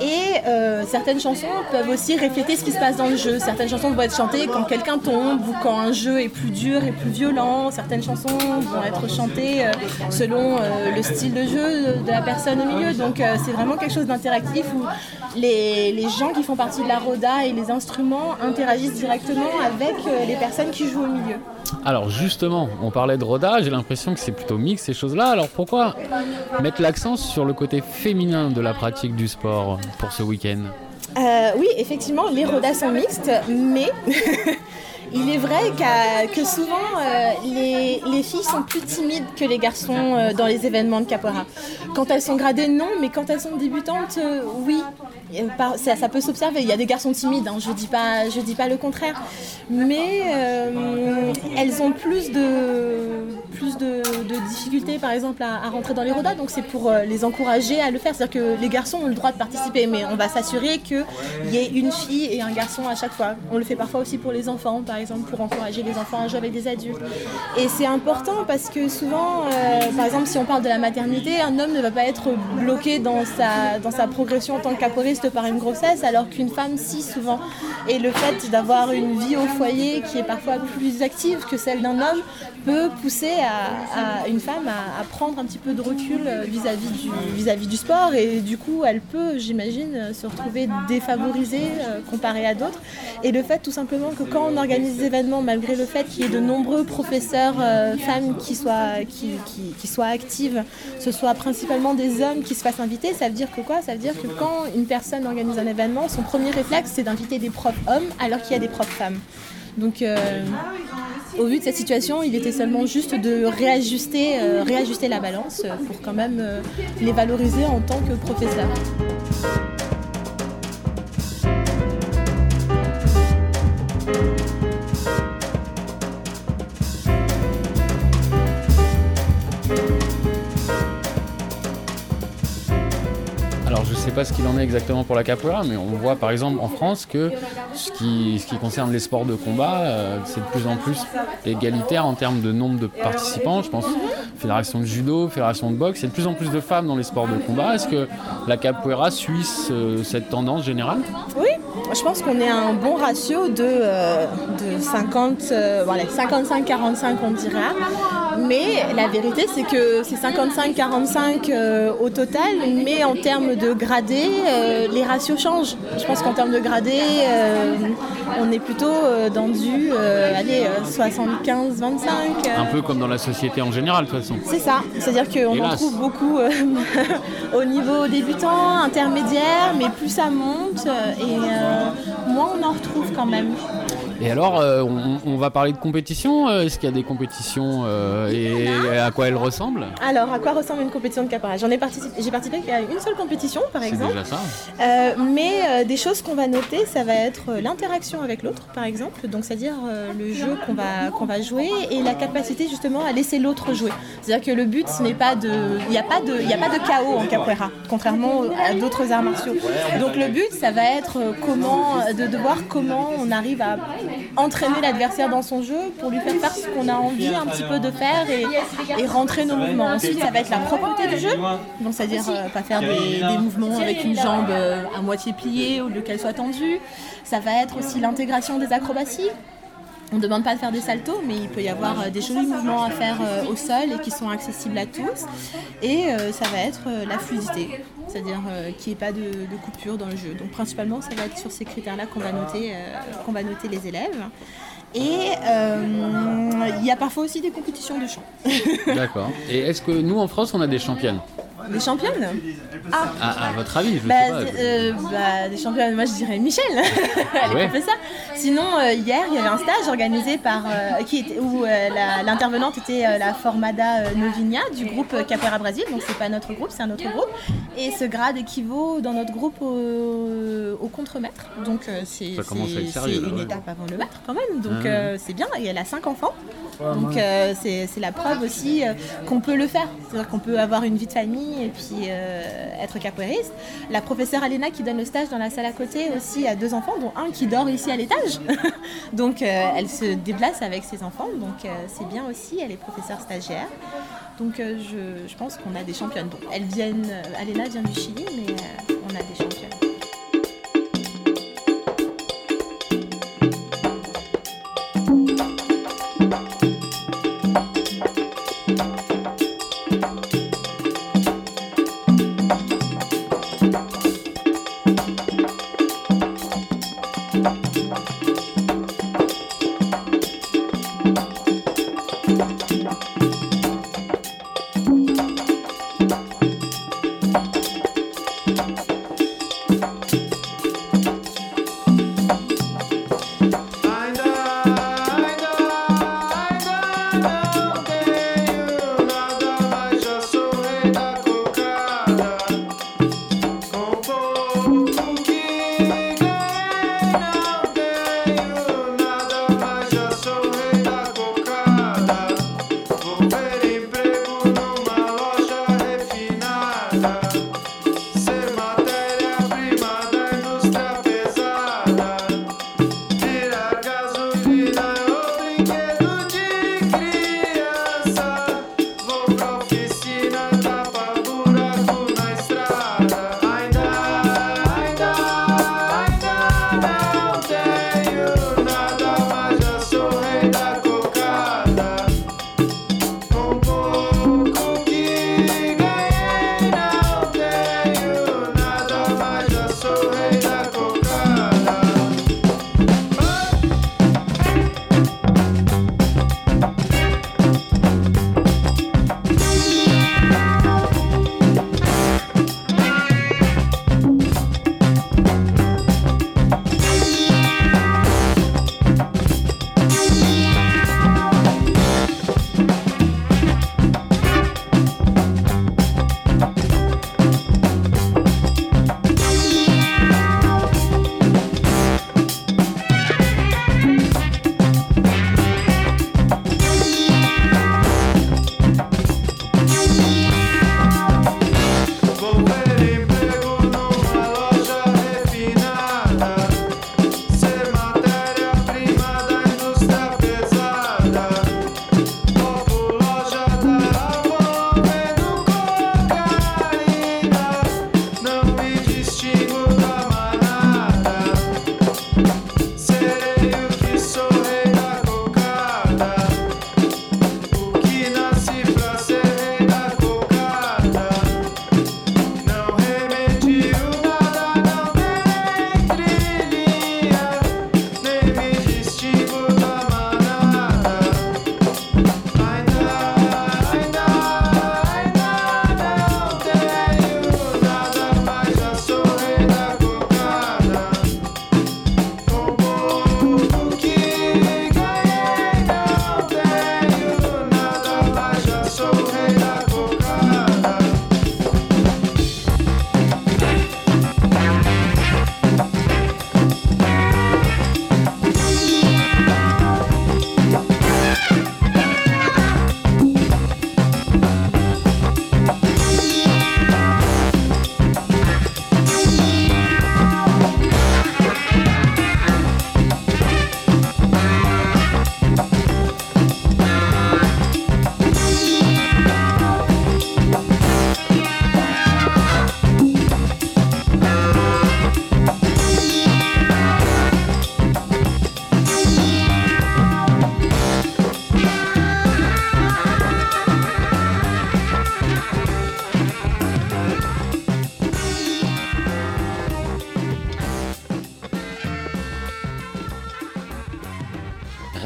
Et euh, certaines chansons peuvent aussi refléter ce qui se passe dans le jeu. Certaines chansons vont être chantées quand quelqu'un tombe ou quand un jeu est plus dur et plus violent. Certaines chansons vont être chantées euh, selon euh, le style de jeu de la personne au milieu. Donc c'est vraiment quelque chose d'interactif où les, les gens qui font partie de la RODA et les instruments interagissent directement avec les personnes qui jouent au milieu. Alors justement, on parlait de Roda, j'ai l'impression que c'est plutôt mix ces choses-là. Alors pourquoi mettre l'accent sur le côté féminin de la pratique du sport? Pour ce week-end Euh, oui, effectivement, les rodas sont mixtes, mais *laughs* il est vrai que souvent euh, les, les filles sont plus timides que les garçons euh, dans les événements de capoeira. Quand elles sont gradées, non, mais quand elles sont débutantes, oui. Ça, peut s'observer. Il y a des garçons timides, hein, je dis pas, dis pas le contraire, mais euh, elles ont plus de plus de, difficultés, par exemple, à, à rentrer dans les rodas. Donc c'est pour euh, les encourager à le faire. C'est-à-dire que les garçons ont le droit de participer, mais on va s'assurer qu'il y ait une fille et un garçon à chaque fois. On le fait parfois aussi pour les enfants, par exemple, pour encourager les enfants à jouer avec des adultes. Et c'est important parce que souvent, euh, par exemple, si on parle de la maternité, un homme ne va pas être bloqué dans sa, dans sa progression en tant que par une grossesse, alors qu'une femme, si souvent. Et le fait d'avoir une vie au foyer qui est parfois plus active que celle d'un homme peut pousser à, une femme à, prendre un petit peu de recul euh, vis-à-vis du, vis-à-vis du sport et du coup elle peut, j'imagine, se retrouver défavorisée euh, comparée à d'autres. Et le fait tout simplement que quand on organise des événements, malgré le fait qu'il y ait de nombreux professeurs euh, femmes qui soient, qui, qui- qui soient actives, ce soit principalement des hommes qui se fassent inviter, ça veut dire que quoi? Ça veut dire que quand une personne organise un événement, son premier réflexe c'est d'inviter des profs hommes alors qu'il y a des profs femmes. Donc euh, au vu de cette situation, il était seulement juste de réajuster, euh, la balance pour quand même euh, les valoriser en tant que professeurs. Sais pas ce qu'il en est exactement pour la capoeira, mais on voit par exemple en France que ce qui, ce qui concerne les sports de combat, euh, c'est de plus en plus égalitaire en termes de nombre de participants. Je pense fédération de judo, fédération de boxe, a de plus en plus de femmes dans les sports de combat. Est-ce que la capoeira suit ce- cette tendance générale? Oui, je pense qu'on est à un bon ratio de, euh, de 50, euh, voilà, 55-45 on dira. Mais la vérité c'est que c'est 55-45 euh, au total, mais en termes de gradés, euh, les ratios changent. Je pense qu'en termes de gradés, euh, on est plutôt euh, dans du allez, euh, 75-25. Un peu comme dans la société en général de toute façon. C'est ça, c'est-à-dire qu'on en trouve beaucoup *laughs* au niveau débutant, intermédiaire, mais plus ça monte et moins on en retrouve quand même. Et alors, euh, on, on va parler de compétition. Euh, Est-ce qu'il y a des compétitions euh, et à quoi elles ressemblent Alors, à quoi ressemble une compétition de capoeira J'en ai participé, j'ai participé à une seule compétition, par C'est exemple. déjà ça. Euh, mais des choses qu'on va noter, ça va être l'interaction avec l'autre, par exemple. Donc, c'est-à-dire le jeu qu'on va, qu'on va jouer et la capacité justement à laisser l'autre jouer. C'est-à-dire que le but, ce n'est pas de, il n'y a pas de, il n'y a pas de chaos en capoeira, contrairement à d'autres arts martiaux. Donc, le but, ça va être comment, de, de voir comment on arrive à entraîner l'adversaire dans son jeu pour lui faire faire ce qu'on a envie un petit peu de faire et, et rentrer nos mouvements. Ensuite, ça va être la propreté du jeu, c'est-à-dire euh, pas faire des, des mouvements avec une jambe euh, à moitié pliée au lieu qu'elle soit tendue. Ça va être aussi l'intégration des acrobaties. On ne demande pas de faire des saltos, mais il peut y avoir euh, des jolis mouvements à faire euh, au sol et qui sont accessibles à tous. Et euh, ça va être la fluidité, c'est-à-dire qu'il n'y ait pas de, coupure dans le jeu. Donc principalement, ça va être sur ces critères-là qu'on va, noter, va noter les élèves. Et il y a parfois aussi des compétitions de chant. *laughs* D'accord. Et est-ce que nous en France, on a des championnes? Des championnes Ah, à votre avis, je bah, sais pas. euh, bah, des championnes, moi je dirais Michel, *laughs* elle Ouais. est professeure. Sinon, euh, hier, il y avait un stage organisé par. euh, qui était, où euh, l'intervenante était euh, la Formada euh, Novinha du groupe euh, Capoeira Brasil, donc c'est pas notre groupe, c'est un autre groupe. Et ce grade équivaut dans notre groupe au, au contre-maître. Donc euh, c'est Ça commence à être c'est- sérieux, c'est là, une ouais. étape avant le maître quand même, donc Ah. euh, c'est bien. Et elle a cinq enfants. Ouais, Donc euh, c'est c'est la preuve aussi euh, qu'on peut le faire. C'est-à-dire qu'on peut avoir une vie de famille et puis euh, être capoeiriste. La professeure Alena qui donne le stage dans la salle à côté aussi a deux enfants, dont un qui dort ici à l'étage. *laughs* donc euh, elle se déplace avec ses enfants, donc euh, c'est bien aussi. Elle est professeure stagiaire. Donc je, pense qu'on a des championnes. Bon, elles Alena vient du Chili, mais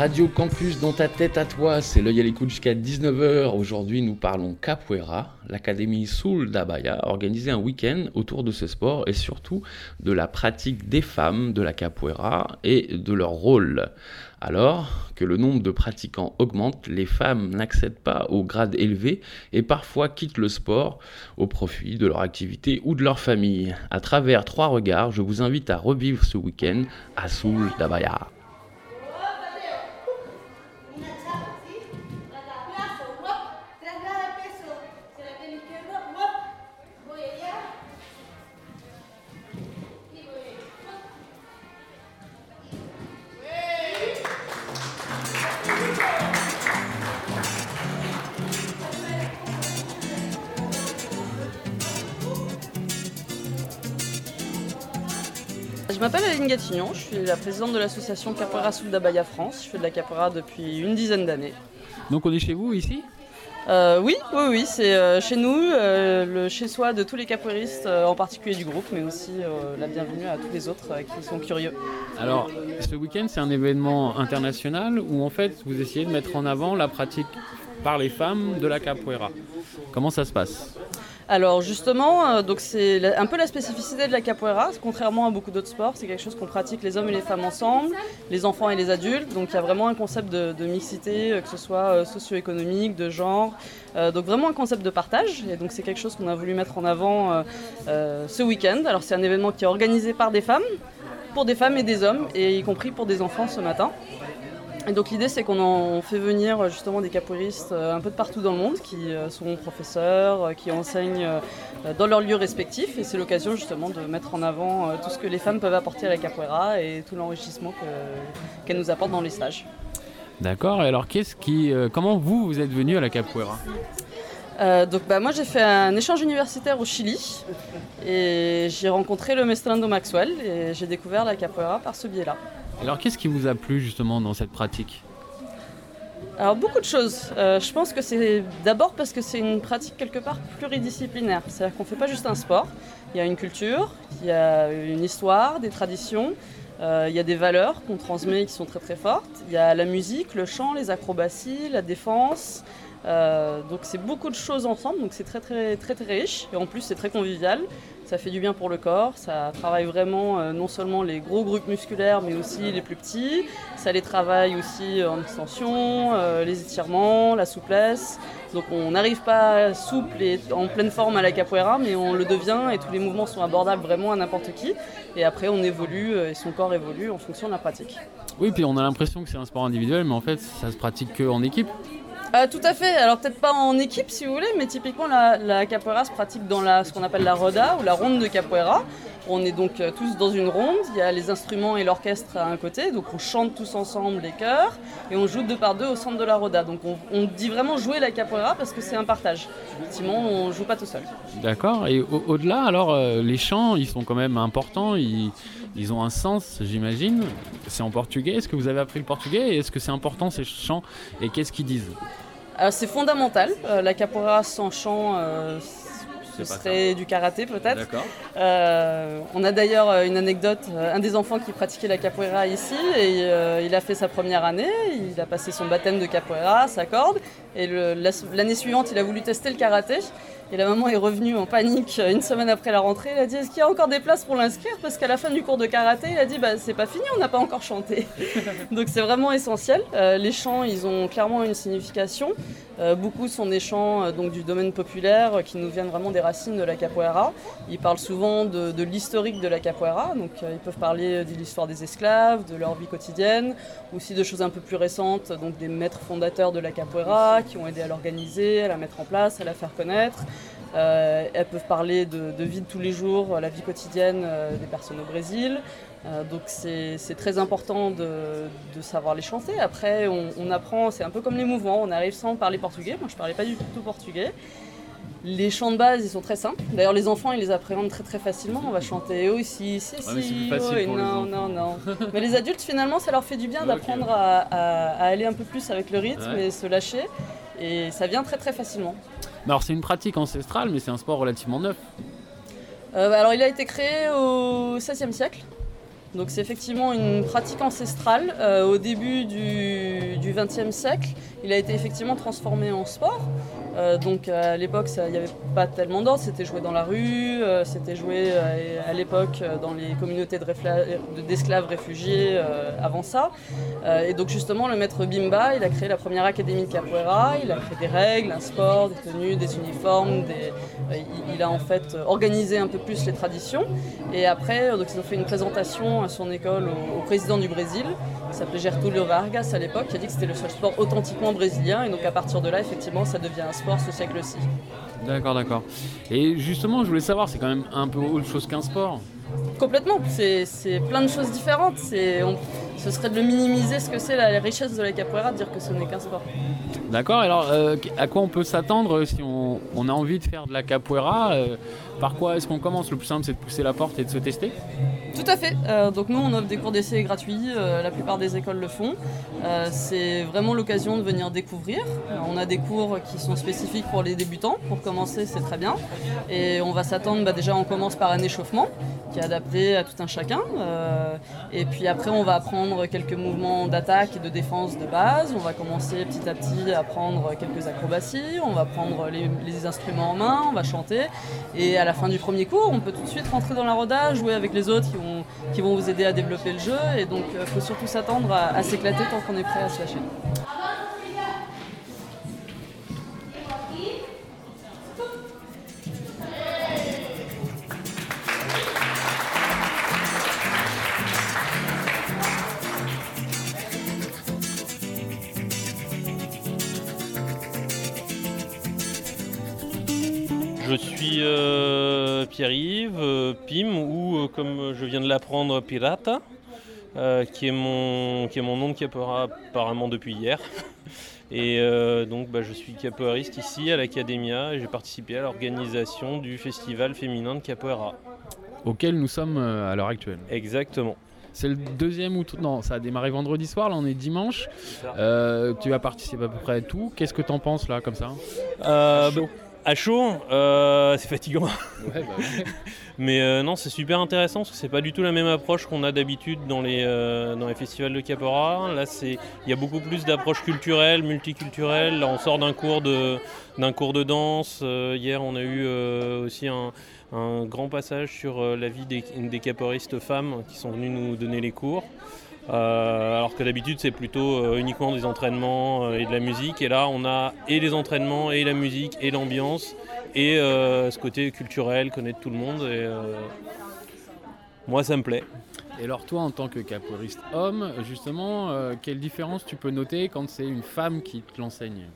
Radio Campus dans ta tête à toi, c'est l'œil à l'écoute jusqu'à 19h. Aujourd'hui, nous parlons capoeira. L'Académie Soul d'Abaya a organisé un week-end autour de ce sport et surtout de la pratique des femmes de la capoeira et de leur rôle. Alors que le nombre de pratiquants augmente, les femmes n'accèdent pas au grade élevé et parfois quittent le sport au profit de leur activité ou de leur famille. À travers trois regards, je vous invite à revivre ce week-end à Soul d'Abaya. M'appelle Aline Gatignon, je suis la présidente de l'association Capoeira Soul d'Abaya France. Je fais de la capoeira depuis une dizaine d'années. Donc on est chez vous ici? Euh, oui, oui, oui, c'est euh, chez nous, euh, le chez-soi de tous les capoeiristes, en particulier du groupe, mais aussi la bienvenue à tous les autres qui sont curieux. Alors, ce week-end, c'est un événement international où en fait, vous essayez de mettre en avant la pratique par les femmes de la capoeira. Comment ça se passe? Alors justement, euh, c'est un peu la spécificité de la capoeira, contrairement à beaucoup d'autres sports, c'est quelque chose qu'on pratique les hommes et les femmes ensemble, les enfants et les adultes, donc il y a vraiment un concept de, de mixité, euh, que ce soit euh, socio-économique, de genre, donc vraiment un concept de partage, et donc c'est quelque chose qu'on a voulu mettre en avant ce week-end. Alors c'est un événement qui est organisé par des femmes, pour des femmes et des hommes, et y compris pour des enfants ce matin. Et donc l'idée c'est qu'on fait venir justement des capoeiristes euh, un peu de partout dans le monde qui euh, sont professeurs, euh, qui enseignent dans leurs lieux respectifs et c'est l'occasion justement de mettre en avant tout ce que les femmes peuvent apporter à la capoeira et tout l'enrichissement que- qu'elles nous apportent dans les stages. D'accord. Et alors, qu'est-ce qui, comment vous, vous êtes venu à la capoeira? Euh, donc bah, moi j'ai fait un échange universitaire au Chili et j'ai rencontré le Mestrando Maxwell et j'ai découvert la capoeira par ce biais-là. Alors, qu'est-ce qui vous a plu justement dans cette pratique? Alors beaucoup de choses. Euh, je pense que c'est d'abord parce que c'est une pratique quelque part pluridisciplinaire. C'est-à-dire qu'on ne fait pas juste un sport. Il y a une culture, il y a une histoire, des traditions, euh, il y a des valeurs qu'on transmet qui sont très très fortes. Il y a la musique, le chant, les acrobaties, la défense. Euh, donc c'est beaucoup de choses ensemble, donc c'est très très très très riche et en plus c'est très convivial. Ça fait du bien pour le corps, ça travaille vraiment euh, non seulement les gros groupes musculaires mais aussi les plus petits. Ça les travaille aussi en extension, euh, les étirements, la souplesse. Donc on n'arrive pas souple et en pleine forme à la capoeira mais on le devient et tous les mouvements sont abordables vraiment à n'importe qui. Et après on évolue et son corps évolue en fonction de la pratique. Oui, puis on a l'impression que c'est un sport individuel, mais en fait, ça se pratique que en équipe. Euh, tout à fait. Alors peut-être pas en équipe si vous voulez, mais typiquement la, capoeira se pratique dans la, ce qu'on appelle la roda ou la ronde de capoeira. On est donc euh, tous dans une ronde. Il y a les instruments et l'orchestre à un côté, donc on chante tous ensemble les chœurs et on joue deux par deux au centre de la roda. Donc on, dit vraiment jouer la capoeira parce que c'est un partage. Effectivement, on joue pas tout seul. D'accord. Et au- au-delà, alors, euh, les chants, ils sont quand même importants. Ils, ils ont un sens, j'imagine. C'est en portugais. Est-ce que vous avez appris le portugais est-ce que c'est important ces chants Et qu'est-ce qu'ils disent? Alors, c'est fondamental. Euh, la capoeira sans chant, euh, ce serait du karaté peut-être. Euh, on a d'ailleurs euh, une anecdote, euh, un des enfants qui pratiquait la capoeira ici, et euh, il a fait sa première année, il a passé son baptême de capoeira, sa corde, et l'année suivante il a voulu tester le karaté, et la maman est revenue en panique euh, une semaine après la rentrée, elle a dit est-ce qu'il y a encore des places pour l'inscrire? Parce qu'à la fin du cours de karaté, il a dit bah, c'est pas fini, on n'a pas encore chanté. *laughs* Donc c'est vraiment essentiel. Euh, les chants, ils ont clairement une signification. Euh, beaucoup sont des chants euh, donc, du domaine populaire euh, qui nous viennent vraiment des racines de la capoeira. Ils parlent souvent de, l'historique de la capoeira, donc ils peuvent parler de l'histoire des esclaves, de leur vie quotidienne, aussi de choses un peu plus récentes, donc des maîtres fondateurs de la capoeira qui ont aidé à l'organiser, à la mettre en place, à la faire connaître. Elles peuvent parler de, de vie de tous les jours, la vie quotidienne des personnes au Brésil. Euh, donc c'est très important de, de savoir les chanter. Après, on, on apprend, c'est un peu comme les mouvements, on arrive sans parler portugais. Moi, je parlais pas du tout portugais. Les chants de base, ils sont très simples. D'ailleurs, les enfants, ils les appréhendent très très facilement. On va chanter oh ici, si, Ouais, si, oui, pour les non, non, non. *laughs* mais les adultes, finalement, ça leur fait du bien d'apprendre à, à- à aller un peu plus avec le rythme Ouais. et se lâcher. Et ça vient très très facilement. Alors, c'est une pratique ancestrale, mais c'est un sport relativement neuf. Euh, alors, il a été créé au XVIe siècle. Donc c'est effectivement une pratique ancestrale. Euh, au début du XXe siècle, il a été effectivement transformé en sport. Euh, donc à l'époque, il n'y avait pas tellement d'ordre, c'était joué dans la rue, euh, c'était joué euh, à l'époque dans les communautés d'esclaves réfugiés avant ça. Et donc justement, le maître Bimba, il a créé la première académie de capoeira, il a créé des règles, un sport, des tenues, des uniformes, il, a en fait organisé un peu plus les traditions. Et après, donc, ils ont fait une présentation à son école au président du Brésil, qui s'appelait Gertulio Vargas à l'époque, qui a dit que c'était le seul sport authentiquement brésilien. Et donc à partir de là, effectivement, ça devient un sport ce siècle-ci. D'accord, d'accord. Et justement, je voulais savoir, c'est quand même un peu autre chose qu'un sport. Complètement, c'est plein de choses différentes. On- ce serait de le minimiser ce que c'est la richesse de la capoeira, de dire que ce n'est qu'un sport. D'accord, alors euh, à quoi on peut s'attendre si on, on a envie de faire de la capoeira euh, Par quoi est-ce qu'on commence? Le plus simple, c'est de pousser la porte et de se tester? Tout à fait. Euh, donc nous, on offre des cours d'essai gratuits. euh, la plupart des écoles le font. Euh, c'est vraiment l'occasion de venir découvrir. Euh, on a des cours qui sont spécifiques pour les débutants. Pour commencer, c'est très bien. Et on va s'attendre, bah, déjà, on commence par un échauffement qui est adapté à tout un chacun. Euh, et puis après, on va apprendre quelques mouvements d'attaque et de défense de base. On va commencer petit à petit à apprendre quelques acrobaties. On va prendre les, instruments en main. On va chanter. Et à la fin du premier cours, on peut tout de suite rentrer dans la roda, jouer avec les autres qui vont, vous aider à développer le jeu. Et donc, il faut surtout s'attendre à, à s'éclater tant qu'on est prêt à se lâcher. Je suis euh, Pierre-Yves, euh, Pim, ou euh, comme je viens de l'apprendre, Pirata, qui, est mon, qui est mon nom de capoeira apparemment depuis hier. *laughs* Et donc bah, je suis capoeiriste ici à l'Academia et j'ai participé à l'organisation du festival féminin de capoeira. Auquel nous sommes à l'heure actuelle. Exactement. C'est le deuxième ou Non, ça a démarré vendredi soir, là on est dimanche. Euh, tu as participé à peu près à tout. Qu'est-ce que t'en penses là, comme ça? Euh, bah, à chaud, euh, c'est fatigant. Ouais, bah ouais. *laughs* Mais euh, non, c'est super intéressant parce que c'est pas du tout la même approche qu'on a d'habitude dans les, euh, dans les festivals de capoeira. Là, c'est il y a beaucoup plus d'approche culturelle, multiculturelle. Là, on sort d'un cours de d'un cours de danse. Hier, on a eu aussi un, un grand passage sur la vie des, des capoeiristes femmes qui sont venues nous donner les cours. Euh, alors que d'habitude c'est plutôt euh, uniquement des entraînements euh, et de la musique et là on a et les entraînements et la musique et l'ambiance et ce côté culturel, connaître tout le monde et moi ça me plaît. Et alors toi, en tant que capoeiriste homme, justement, quelle différence tu peux noter quand c'est une femme qui te l'enseigne?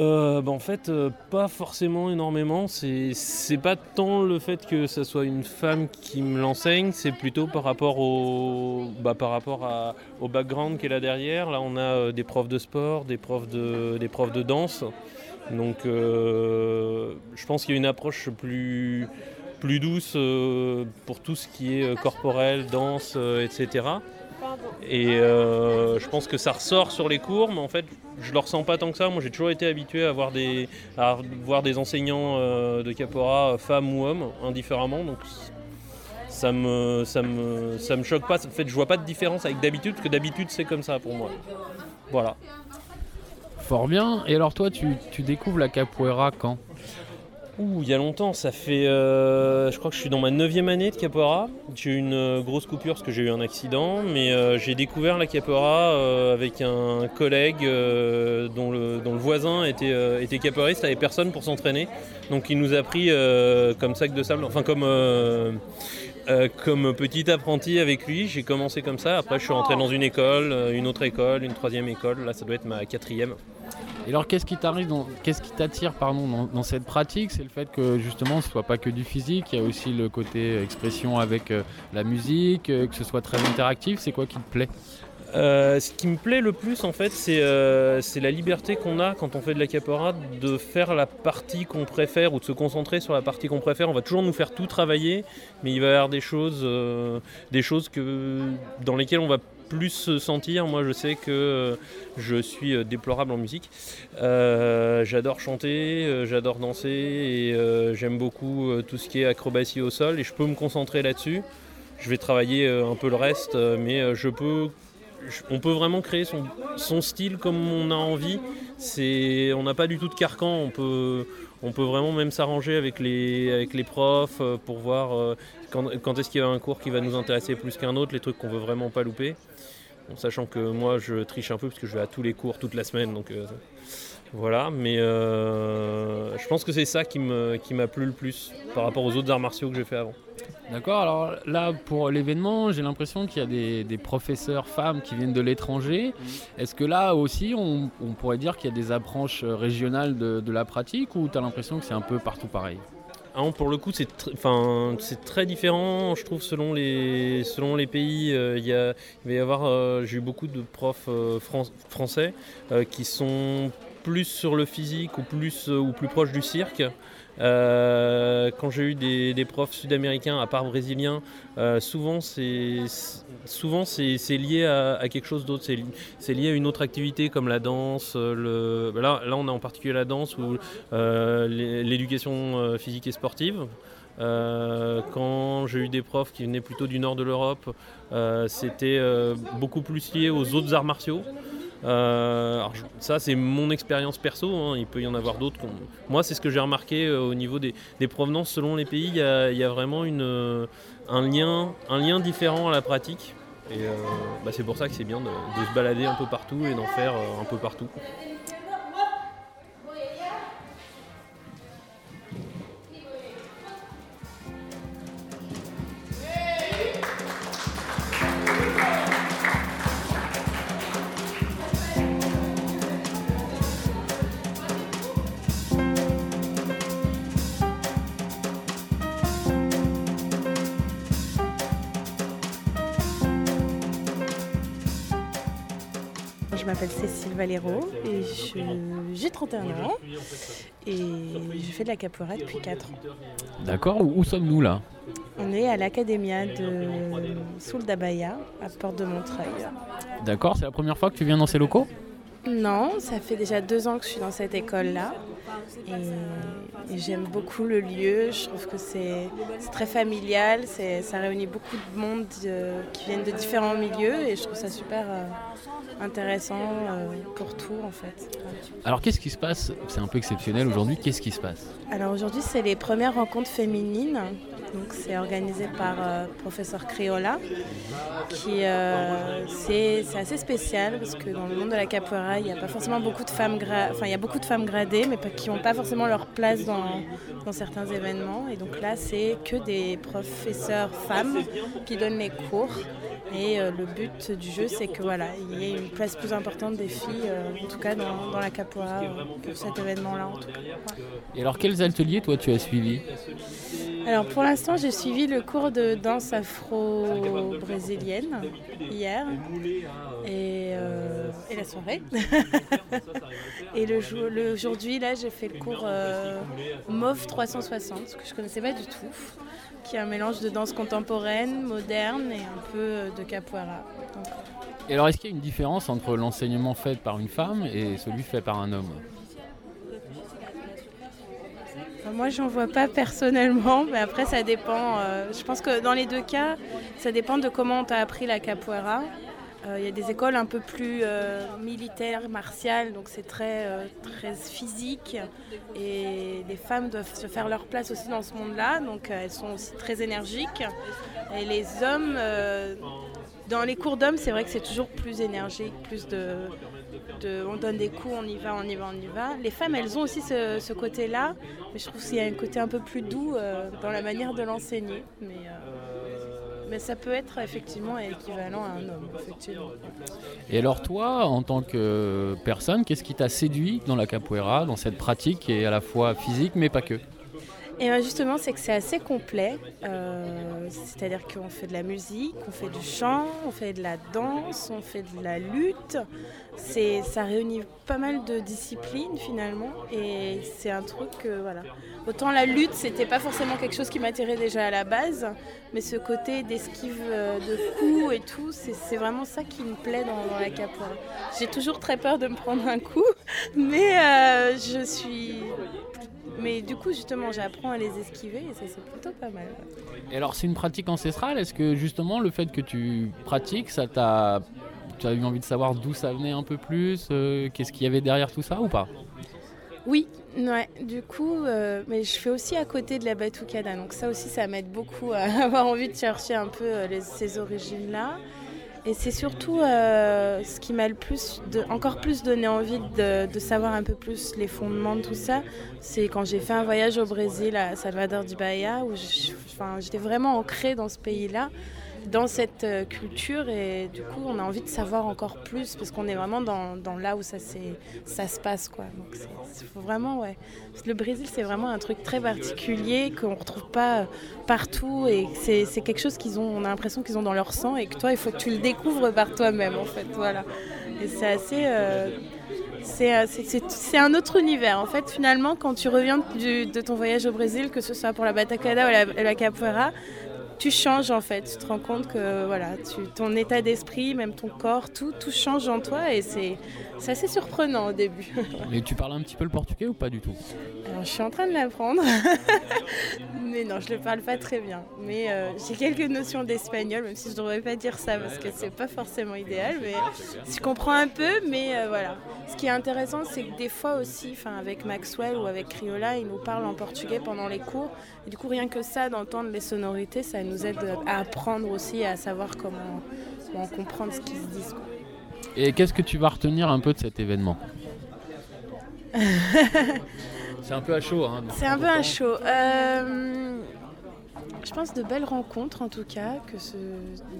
Euh, bah, en fait, euh, pas forcément énormément. C'est pas tant le fait que ça soit une femme qui me l'enseigne, c'est plutôt par rapport au bah, par rapport à- au background qu'elle a derrière. Là, on a euh, des profs de sport, des profs de des profs de danse. Donc, je pense qu'il y a une approche plus plus douce euh, pour tout ce qui est euh, corporel, danse, etc. Et euh, je pense que ça ressort sur les cours, mais en fait, je le ressens pas tant que ça. Moi, j'ai toujours été habitué à voir des, à voir des enseignants de capora, femmes ou hommes, indifféremment. Donc, ça me, ça me, ça me choque pas. En fait, je vois pas de différence avec d'habitude, parce que d'habitude, c'est comme ça pour moi. Voilà. Fort bien. Et alors toi, tu, tu découvres la capoeira quand? Ouh, il y a longtemps, ça fait. euh, je crois que je suis dans ma 9 année de capoeira. J'ai eu une euh, grosse coupure parce que j'ai eu un accident, mais euh, j'ai découvert la capoeira avec un collègue dont, le, voisin était, était capoeiriste, avait personne pour s'entraîner. Donc il nous a pris comme sac de sable, enfin comme. comme petit apprenti avec lui, j'ai commencé comme ça. Après, je suis rentré dans une école, une autre école, une troisième école. Là, ça doit être ma quatrième. Et alors, qu'est-ce qui t'arrive, qu'est-ce qui t'attire, pardon, dans, cette pratique? C'est le fait que justement, ce soit pas que du physique. Il y a aussi le côté expression avec euh, la musique, euh, que ce soit très interactif. C'est quoi qui te plaît? Euh, ce qui me plaît le plus en fait c'est euh, la liberté qu'on a quand on fait de la capoeira de faire la partie qu'on préfère ou de se concentrer sur la partie qu'on préfère. On va toujours nous faire tout travailler mais il va y avoir des choses, euh, des choses que, dans lesquelles on va plus se sentir. Moi je sais que euh, je suis euh, déplorable en musique. Euh, j'adore chanter, j'adore danser et j'aime beaucoup tout ce qui est acrobatie au sol et je peux me concentrer là-dessus. je vais travailler un peu le reste, mais je peux on peut vraiment créer son, style comme on a envie. C'est, on n'a pas du tout de carcan. On peut, on peut vraiment même s'arranger avec les, avec les profs pour voir euh, quand, est-ce qu'il y a un cours qui va nous intéresser plus qu'un autre, les trucs qu'on veut vraiment pas louper. Sachant que moi, je triche un peu parce que je vais à tous les cours toute la semaine, donc euh, voilà. Mais je pense que c'est ça qui, me, qui m'a plu le plus par rapport aux autres arts martiaux que j'ai fait avant. D'accord, alors là pour l'événement, j'ai l'impression qu'il y a des, professeurs femmes qui viennent de l'étranger. Mm. Est-ce que là aussi on, pourrait dire qu'il y a des approches régionales de, la pratique ou tu as l'impression que c'est un peu partout pareil? Ah pour le coup, c'est très différent, je trouve, selon les, selon les pays. Euh, il, y a, va y avoir, euh, j'ai eu beaucoup de profs euh, français qui sont plus sur le physique ou plus, ou plus proches du cirque. Euh, quand j'ai eu des, profs sud-américains, à part brésiliens, euh, souvent c'est lié à, quelque chose d'autre. C'est lié à une autre activité comme la danse. Le, là, là, on a en particulier la danse ou euh, l'éducation physique et sportive. quand j'ai eu des profs qui venaient plutôt du nord de l'Europe, c'était beaucoup plus lié aux autres arts martiaux. Euh, ça, c'est mon expérience perso. Hein. Il peut y en avoir d'autres. Moi, c'est ce que j'ai remarqué euh, au niveau des, provenances selon les pays. Il y a, vraiment euh, un, lien, un lien différent à la pratique. Et bah, c'est pour ça que c'est bien de, se balader un peu partout et d'en faire un peu partout. M'appelle Cécile Valero et j'ai 31 ans et je fais de la capoeira depuis 4 ans. D'accord, où, sommes-nous là? On est à l'Académia de Soul d'Abaya, à Porte de Montreuil. D'accord, c'est la première fois que tu viens dans ces locaux? Non, ça fait déjà deux ans que je suis dans cette école-là. Et, j'aime beaucoup le lieu. Je trouve que c'est très familial. Ça réunit beaucoup de monde euh, qui viennent de différents milieux. Et je trouve ça super euh, intéressant euh, pour tout, en fait. Alors, qu'est-ce qui se passe? C'est un peu exceptionnel aujourd'hui. Qu'est-ce qui se passe? Alors, aujourd'hui, c'est les premières rencontres féminines donc c'est organisé par euh, professeur Criolla, qui euh, c'est assez spécial parce que dans le monde de la capoeira, il n'y a pas forcément beaucoup de femmes, enfin il y a beaucoup de femmes gradées, mais qui n'ont pas forcément leur place dans, dans certains événements. Et donc là, c'est que des professeurs femmes qui donnent les cours. Et euh, le but du jeu, c'est que voilà, il y ait une place plus importante des filles, en tout cas dans, dans la capoeira, pour cet événement-là. Et alors, quels ateliers toi tu as suivis? Alors pour l'instant, j'ai suivi le cours de danse afro-brésilienne hier et, euh, la soirée. *laughs* et le, aujourd'hui, là, j'ai fait le cours euh, MOV 360, que je connaissais pas du tout, qui est un mélange de danse contemporaine, moderne et un peu euh, de capoeira. Et alors, est-ce qu'il y a une différence entre l'enseignement fait par une femme et celui fait par un homme? Moi, j'en vois pas personnellement, mais après, ça dépend. Euh, je pense que dans les deux cas, ça dépend de comment on t'a appris la capoeira. Euh, il y a des écoles un peu plus euh, militaires, martiales, donc c'est très, très physique. Et les femmes doivent se faire leur place aussi dans ce monde-là, donc elles sont aussi très énergiques. Et les hommes, dans les cours d'hommes, c'est vrai que c'est toujours plus énergique, plus de, on donne des coups, on y va, on y va, on y va. Les femmes, elles ont aussi ce, côté-là, mais je trouve qu'il y a un côté un peu plus doux euh, dans la manière de l'enseigner. Mais, euh, mais ça peut être effectivement équivalent à un homme. Et alors toi, en tant que personne, qu'est-ce qui t'a séduit dans la capoeira, dans cette pratique qui est à la fois physique mais pas que? Et ben, justement, c'est que c'est assez complet. Euh, c'est-à-dire qu'on fait de la musique, on fait du chant, on fait de la danse, on fait de la lutte. Ça réunit pas mal de disciplines finalement. Et c'est un truc que, voilà. Autant la lutte, c'était pas forcément quelque chose qui m'attirait déjà à la base, mais ce côté d'esquive euh, de coups et tout, c'est, vraiment ça qui me plaît dans, la capoeira. J'ai toujours très peur de me prendre un coup, *laughs* mais euh, je suis Mais du coup, justement, j'apprends à les esquiver et ça, c'est plutôt pas mal. Et alors, c'est une pratique ancestrale? Est-ce que justement, le fait que tu pratiques, ça t'a. Tu as eu envie de savoir d'où ça venait un peu plus euh, Qu'est-ce qu'il y avait derrière tout ça ou pas? Oui, ouais. Du coup, euh, mais je fais aussi à côté de la batucada. Donc ça aussi, ça m'aide beaucoup à *laughs* avoir envie de chercher un peu euh, les- ces origines-là. Et c'est surtout euh, ce qui m'a le plus, encore plus donné envie de, savoir un peu plus les fondements de tout ça. C'est quand j'ai fait un voyage au Brésil, à Salvador de Bahia, où j'étais vraiment ancrée dans ce pays-là, dans cette euh, culture. Et du coup, on a envie de savoir encore plus, parce qu'on est vraiment dans, là où ça, se passe. Quoi. Donc vraiment. Le Brésil, c'est vraiment un truc très particulier qu'on ne retrouve pas euh, partout. Et c'est quelque chose qu'ils ont, on a l'impression qu'ils ont dans leur sang et que toi, il faut que tu le découvres par toi-même, en fait. Voilà. Et c'est assez. euh, c'est un autre univers. En fait, finalement, quand tu reviens de ton voyage au Brésil, que ce soit pour la Batacada ou la capoeira, tu changes en fait. Tu te rends compte que voilà, tu, ton état d'esprit, même ton corps, tout, tout change en toi et c'est assez surprenant au début. *laughs* Et tu parles un petit peu le portugais ou pas du tout? Alors, je suis en train de l'apprendre. *laughs* mais non, je le parle pas très bien. Mais euh, j'ai quelques notions d'espagnol, même si je devrais pas dire ça parce que c'est pas forcément idéal. Mais je comprends un peu, mais euh, voilà. Ce qui est intéressant, c'est que des fois aussi, enfin avec Maxwell ou avec Criolla, ils nous parlent en portugais pendant les cours. Et du coup, rien que ça, d'entendre les sonorités, ça nous aide à apprendre aussi, à savoir comment, comment comprendre ce qu'ils se disent. quoi. Et qu'est-ce que tu vas retenir un peu de cet événement? *laughs* C'est un peu à chaud. Hein, C'est un peu un show. Euh, je pense de belles rencontres en tout cas, que ce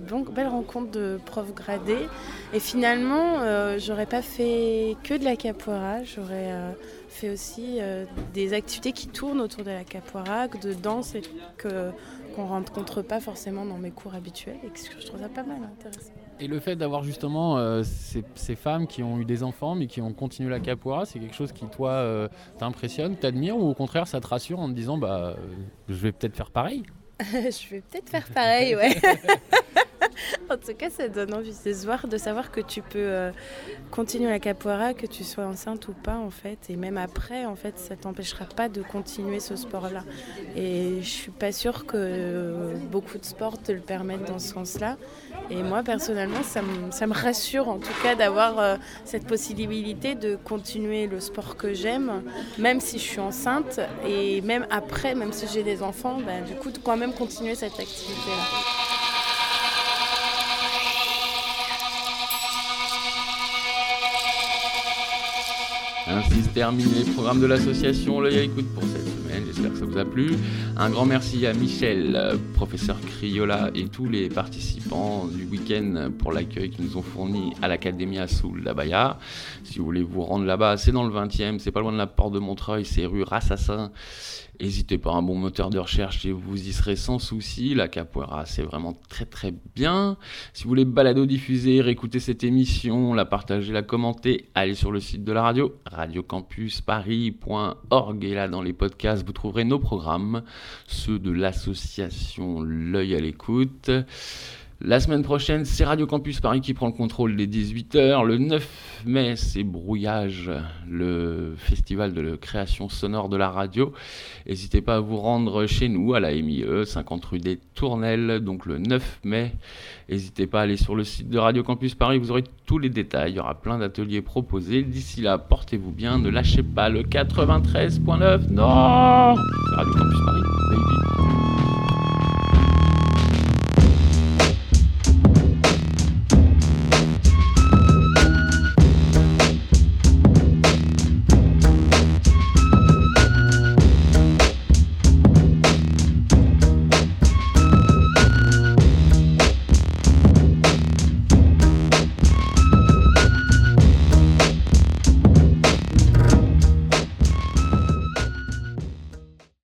bon, belles rencontres de profs gradés. Et finalement, euh, j'aurais pas fait que de la capoeira, j'aurais euh, fait aussi euh, des activités qui tournent autour de la capoeira, de danse et que qu'on rencontre pas forcément dans mes cours habituels et que je trouve ça pas mal intéressant. Et le fait d'avoir justement euh, ces, femmes qui ont eu des enfants mais qui ont continué la capoeira, c'est quelque chose qui toi euh, t'impressionne, t'admire ou au contraire ça te rassure en te disant bah je vais peut-être faire pareil? *laughs* je vais peut-être faire pareil, ouais. *laughs* en tout cas, ça donne envie de voir, de savoir que tu peux euh, continuer la capoeira, que tu sois enceinte ou pas, en fait. Et même après, en fait, ça t'empêchera pas de continuer ce sport-là. Et je suis pas sûre que euh, beaucoup de sports te le permettent dans ce sens-là. Et moi, personnellement, ça me, rassure en tout cas d'avoir euh, cette possibilité de continuer le sport que j'aime, même si je suis enceinte et même après, même si j'ai des enfants, bah, du coup, quand même continuer cette activité-là. Ainsi se termine les programmes de l'association L'œil à l'écoute pour cette semaine. J'espère que ça vous a plu. Un grand merci à Michel, professeur Criolla et tous les participants du week-end pour l'accueil qu'ils nous ont fourni à l'Académie Assoul d'Abaya. Si vous voulez vous rendre là-bas, c'est dans le 20e, c'est pas loin de la porte de Montreuil, c'est rue Rassassin. N'hésitez pas, un bon moteur de recherche et vous y serez sans souci. La capoeira, c'est vraiment très très bien. Si vous voulez balado diffuser, réécouter cette émission, la partager, la commenter, allez sur le site de la radio, radiocampusparis.org. Et là, dans les podcasts, vous trouverez nos programmes, ceux de l'association L'œil à l'écoute. La semaine prochaine, c'est Radio Campus Paris qui prend le contrôle des 18h. Le 9 mai, c'est Brouillage, le festival de création sonore de la radio. N'hésitez pas à vous rendre chez nous à la MIE, 50 rue des Tournelles, donc le 9 mai. N'hésitez pas à aller sur le site de Radio Campus Paris, vous aurez tous les détails. Il y aura plein d'ateliers proposés. D'ici là, portez-vous bien, ne lâchez pas le 93.9. Non Radio Campus Paris.